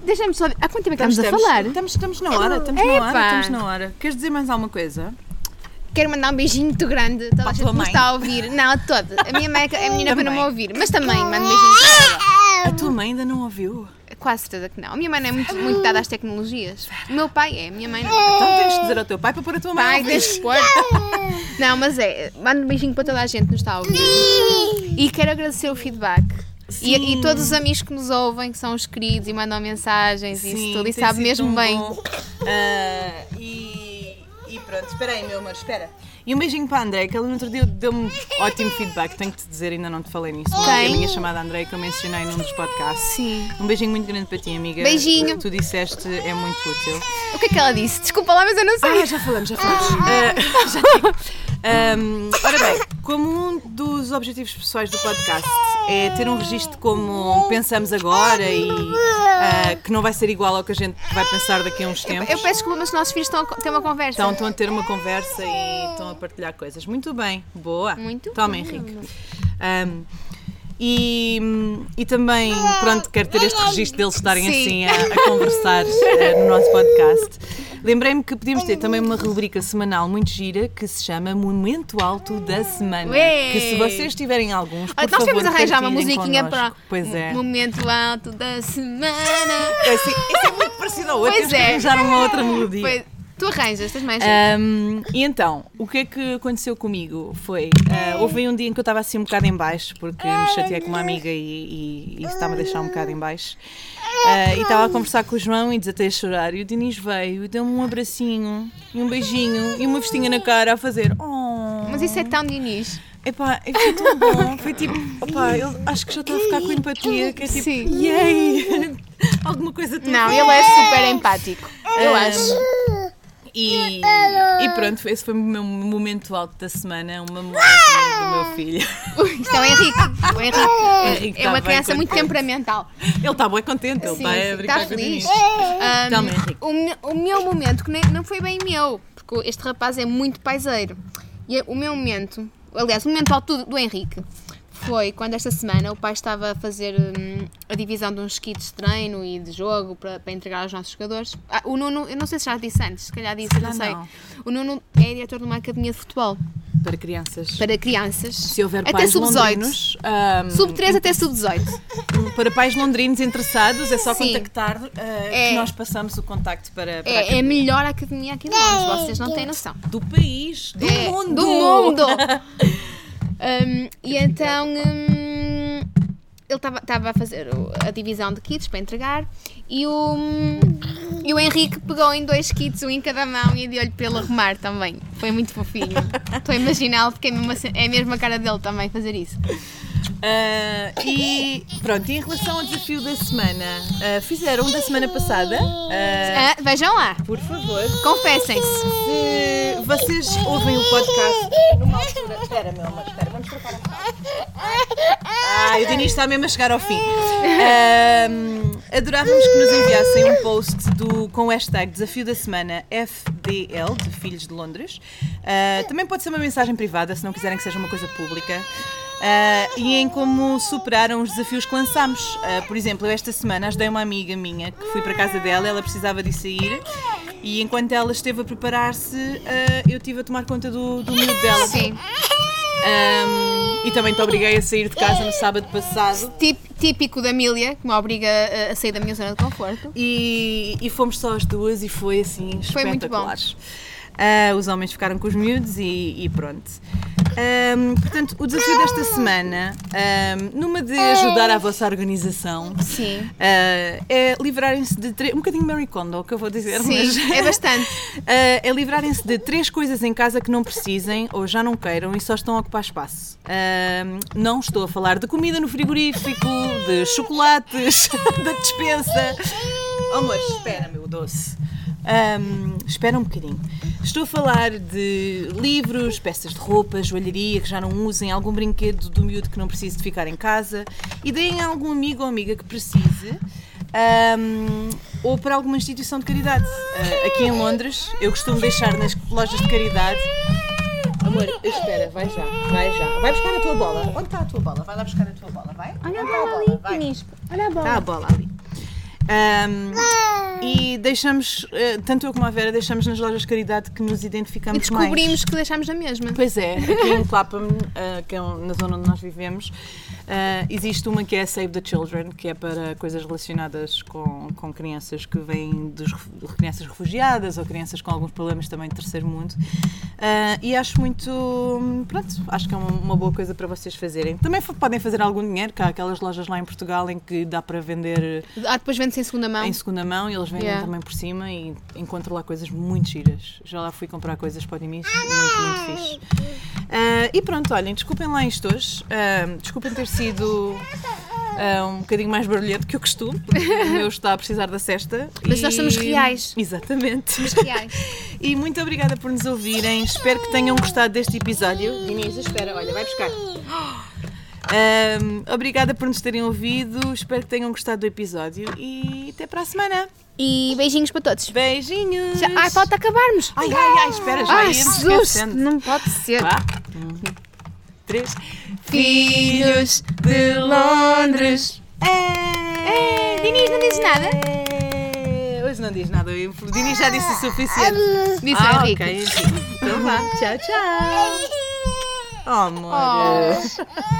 S2: Deixa-me só. Há quanto tempo é que estamos, a falar?
S1: Estamos, estamos na hora, estamos na hora, estamos na hora. Queres dizer mais alguma coisa?
S2: Quero mandar um beijinho muito grande toda a gente me está a ouvir. Não, a toda. A minha mãe, a menina para não me ouvir. Mas também, mando um beijinho para ela.
S1: A tua mãe ainda não ouviu?
S2: Quase certeza que não. A minha mãe não é muito, muito dada às tecnologias. O meu pai é, a minha mãe não.
S1: Então tens de dizer ao teu pai para pôr a tua mãe.
S2: Pai,
S1: ouvir.
S2: deixa pôr. Não, mas é. Mando um beijinho para toda a gente que nos está a ouvir. E quero agradecer o feedback. E, e todos os amigos que nos ouvem, que são os queridos e mandam mensagens e isso tudo, e sabe mesmo bem.
S1: e, e pronto, espera aí, meu amor, espera. E um beijinho para a André, que ela no outro dia deu-me ótimo feedback. Tenho que te dizer, ainda não te falei nisso. mas
S2: Quem?
S1: A minha chamada André, que eu mencionei num dos podcasts.
S2: Sim.
S1: Um beijinho muito grande para ti, amiga.
S2: Beijinho.
S1: O que tu disseste é muito útil.
S2: O que é que ela disse? Desculpa lá, mas eu não sei.
S1: Ah, já falamos, já falamos. Ah, já Ahm, ora bem, como um dos objetivos pessoais do podcast é ter um registro como pensamos agora e ah, que não vai ser igual ao que a gente vai pensar daqui a uns tempos.
S2: Eu peço desculpa, mas os nossos filhos estão a ter uma conversa.
S1: Então estão a ter uma conversa e estão a partilhar coisas. Muito bem, boa.
S2: Muito
S1: Toma,
S2: bem.
S1: Henrique. Ahm, e, e também, pronto, quero ter este registro deles estarem
S2: Sim.
S1: assim a, a conversar eh, no nosso podcast. Lembrei-me que podíamos ter também uma rubrica semanal muito gira que se chama Momento Alto da Semana.
S2: Ué!
S1: Que se vocês tiverem alguns, por
S2: Olha, nós
S1: favor,
S2: arranjar uma musiquinha para
S1: connosco. Pois é.
S2: momento alto da semana.
S1: É assim, isso é muito parecido ao outro.
S2: Pois
S1: temos que
S2: é.
S1: arranjar uma outra melodia.
S2: Foi- Tu arranjas, tens mais
S1: Um, e então, o que é que aconteceu comigo foi, uh, houve um dia em que eu estava assim um bocado em baixo, porque me chateei com uma amiga e, e, estava a deixar um bocado em baixo. Uh, e estava a conversar com o João e desatei a chorar. E o Dinis veio e deu-me um abracinho, e um beijinho, e uma vestinha na cara a fazer. Oh.
S2: Mas isso é tão Diniz.
S1: Epá, foi tão bom. Foi tipo, opá, eu acho que já estou a ficar com empatia, que é tipo,
S2: Sim.
S1: yay! Alguma coisa
S2: Não, ele é super empático. Eu acho.
S1: E, e pronto, esse foi o meu momento alto da semana, uma memória do meu filho.
S2: Isto é o Henrique. O Henrique,
S1: Henrique
S2: é uma
S1: tá bem
S2: criança muito
S1: contente.
S2: temperamental.
S1: Ele está bem contente, ele
S2: Sim,
S1: está
S2: sim,
S1: a brincar
S2: está
S1: o
S2: feliz.
S1: Henrique.
S2: o, o meu momento, que nem, não foi bem meu, porque este rapaz é muito paiseiro. E o meu momento, aliás, o momento alto do, do Henrique, foi quando esta semana o pai estava a fazer hum, a divisão de uns kits de treino e de jogo para, para entregar aos nossos jogadores. Ah, o Nuno, eu não sei se já disse antes, se calhar disse, não
S1: calhar
S2: sei.
S1: não.
S2: O Nuno é diretor de uma academia de futebol
S1: Para crianças.
S2: para crianças.
S1: Se houver
S2: até
S1: pais
S2: sub-18.
S1: londrinos, ahm,
S2: Sub 3 até sub 18.
S1: para pais londrinos interessados, é só
S2: Sim.
S1: contactar ah,
S2: É.
S1: que nós passamos o contacto para, para a
S2: É, é a melhor academia aqui de Londres, vocês não têm noção.
S1: do país, do
S2: É,
S1: mundo.
S2: Do mundo! Um, e então um, ele estava a fazer a divisão de kits para entregar e o, e o Henrique pegou em dois kits, um em cada mão e deu-lhe para ele arrumar também. Foi muito fofinho. Estou a imaginá-lo porque é mesmo, a é mesmo a cara dele também fazer isso.
S1: Ah, e pronto, em relação ao desafio da semana, ah, fizeram um da semana passada. Ah,
S2: vejam lá,
S1: por favor,
S2: confessem-se.
S1: se vocês ouvem o podcast numa altura. Espera, meu amor, espera, vamos trocar a Ah, o Dinis está mesmo a chegar ao fim. Ahm, adorávamos que nos enviassem um post do, com o hashtag Desafio da Semana FDL, de Filhos de Londres. Ah, também pode ser uma mensagem privada, se não quiserem que seja uma coisa pública. Ah, e em como superaram os desafios que lançámos. Ah, por exemplo, eu esta semana ajudei uma amiga minha que fui para casa dela, ela precisava de sair e enquanto ela esteve a preparar-se, ah, eu estive a tomar conta do, do miúdo dela.
S2: Sim.
S1: Um, e também te obriguei a sair de casa no sábado passado.
S2: Típico da Emília, que me obriga a, sair da minha zona de conforto.
S1: E, e fomos só as duas e foi assim
S2: Foi muito bom.
S1: Ah, os homens ficaram com os miúdos e, e pronto. Ahm, portanto, o desafio desta semana, ahm, numa de ajudar à vossa organização,
S2: Sim.
S1: ah, é livrarem-se de três. Um bocadinho Mary Kondo, o que eu vou dizer, mas.
S2: Sim, é bastante.
S1: Ah, é livrarem-se de três coisas em casa que não precisem ou já não queiram e só estão a ocupar espaço. Ahm, não estou a falar de comida no frigorífico, de chocolates, da despensa. Oh, amor, espera, meu doce. Ahm, espera um bocadinho. Estou a falar de livros, peças de roupa, joalharia que já não usem, algum brinquedo do miúdo que não precise de ficar em casa e deem a algum amigo ou amiga que precise. ahm, ou para alguma instituição de caridade. Ah, aqui em Londres, eu costumo deixar nas lojas de caridade. Amor, espera, vai já, vai já. Vai buscar a tua bola. Onde está a tua bola? Vai lá buscar a tua bola, vai?
S2: Olha a bola ali. Olha a bola.
S1: Está a bola ali. Ahm, e deixamos, eh, tanto eu como a Vera, deixamos nas lojas de caridade que nos
S2: E
S1: identificamos
S2: descobrimos
S1: mais.
S2: que deixámos na mesma.
S1: Pois é, aqui em Clapham, ah, que é um- na zona onde nós vivemos, ah, existe uma que é Save the Children, que é para coisas relacionadas com, com crianças que vêm de crianças refugiadas ou crianças com alguns problemas também de terceiro mundo. E acho muito, pronto, acho que é uma, boa coisa para vocês fazerem. Também podem fazer algum dinheiro, que há aquelas lojas lá em Portugal em que dá para vender
S2: Ah, depois em segunda mão.
S1: em segunda mão e eles vendem
S2: Yeah.
S1: também por cima e encontro lá coisas muito giras. Já lá fui comprar coisas para o Dimis, muito, muito fixe. Ah, e pronto, olhem, desculpem lá isto hoje. Ah, desculpem ter sido ah, um bocadinho mais barulhento que o costume, porque o meu está a precisar da cesta.
S2: Mas
S1: e-
S2: nós somos reais.
S1: Exatamente.
S2: Reais.
S1: E muito obrigada por nos ouvirem. Espero que tenham gostado deste episódio. Dinis, espera, olha, vai buscar. Ahm, obrigada por nos terem ouvido. Espero que tenham gostado do episódio e até para a semana.
S2: E beijinhos para todos.
S1: Beijinhos!
S2: Já, ai, falta acabarmos.
S1: Ai, ai, ai, espera, já
S2: Ai, Jesus, não pode ser.
S1: Vá. Um, três.
S2: Filhos de Londres.
S1: É.
S2: Dinis, não dizes nada?
S1: Hoje não diz nada. O Dinis já disse o suficiente.
S2: Disse o
S1: ah,
S2: Henrique.
S1: ok. Então vá. Tchau, tchau. Oh, amor.
S2: Oh.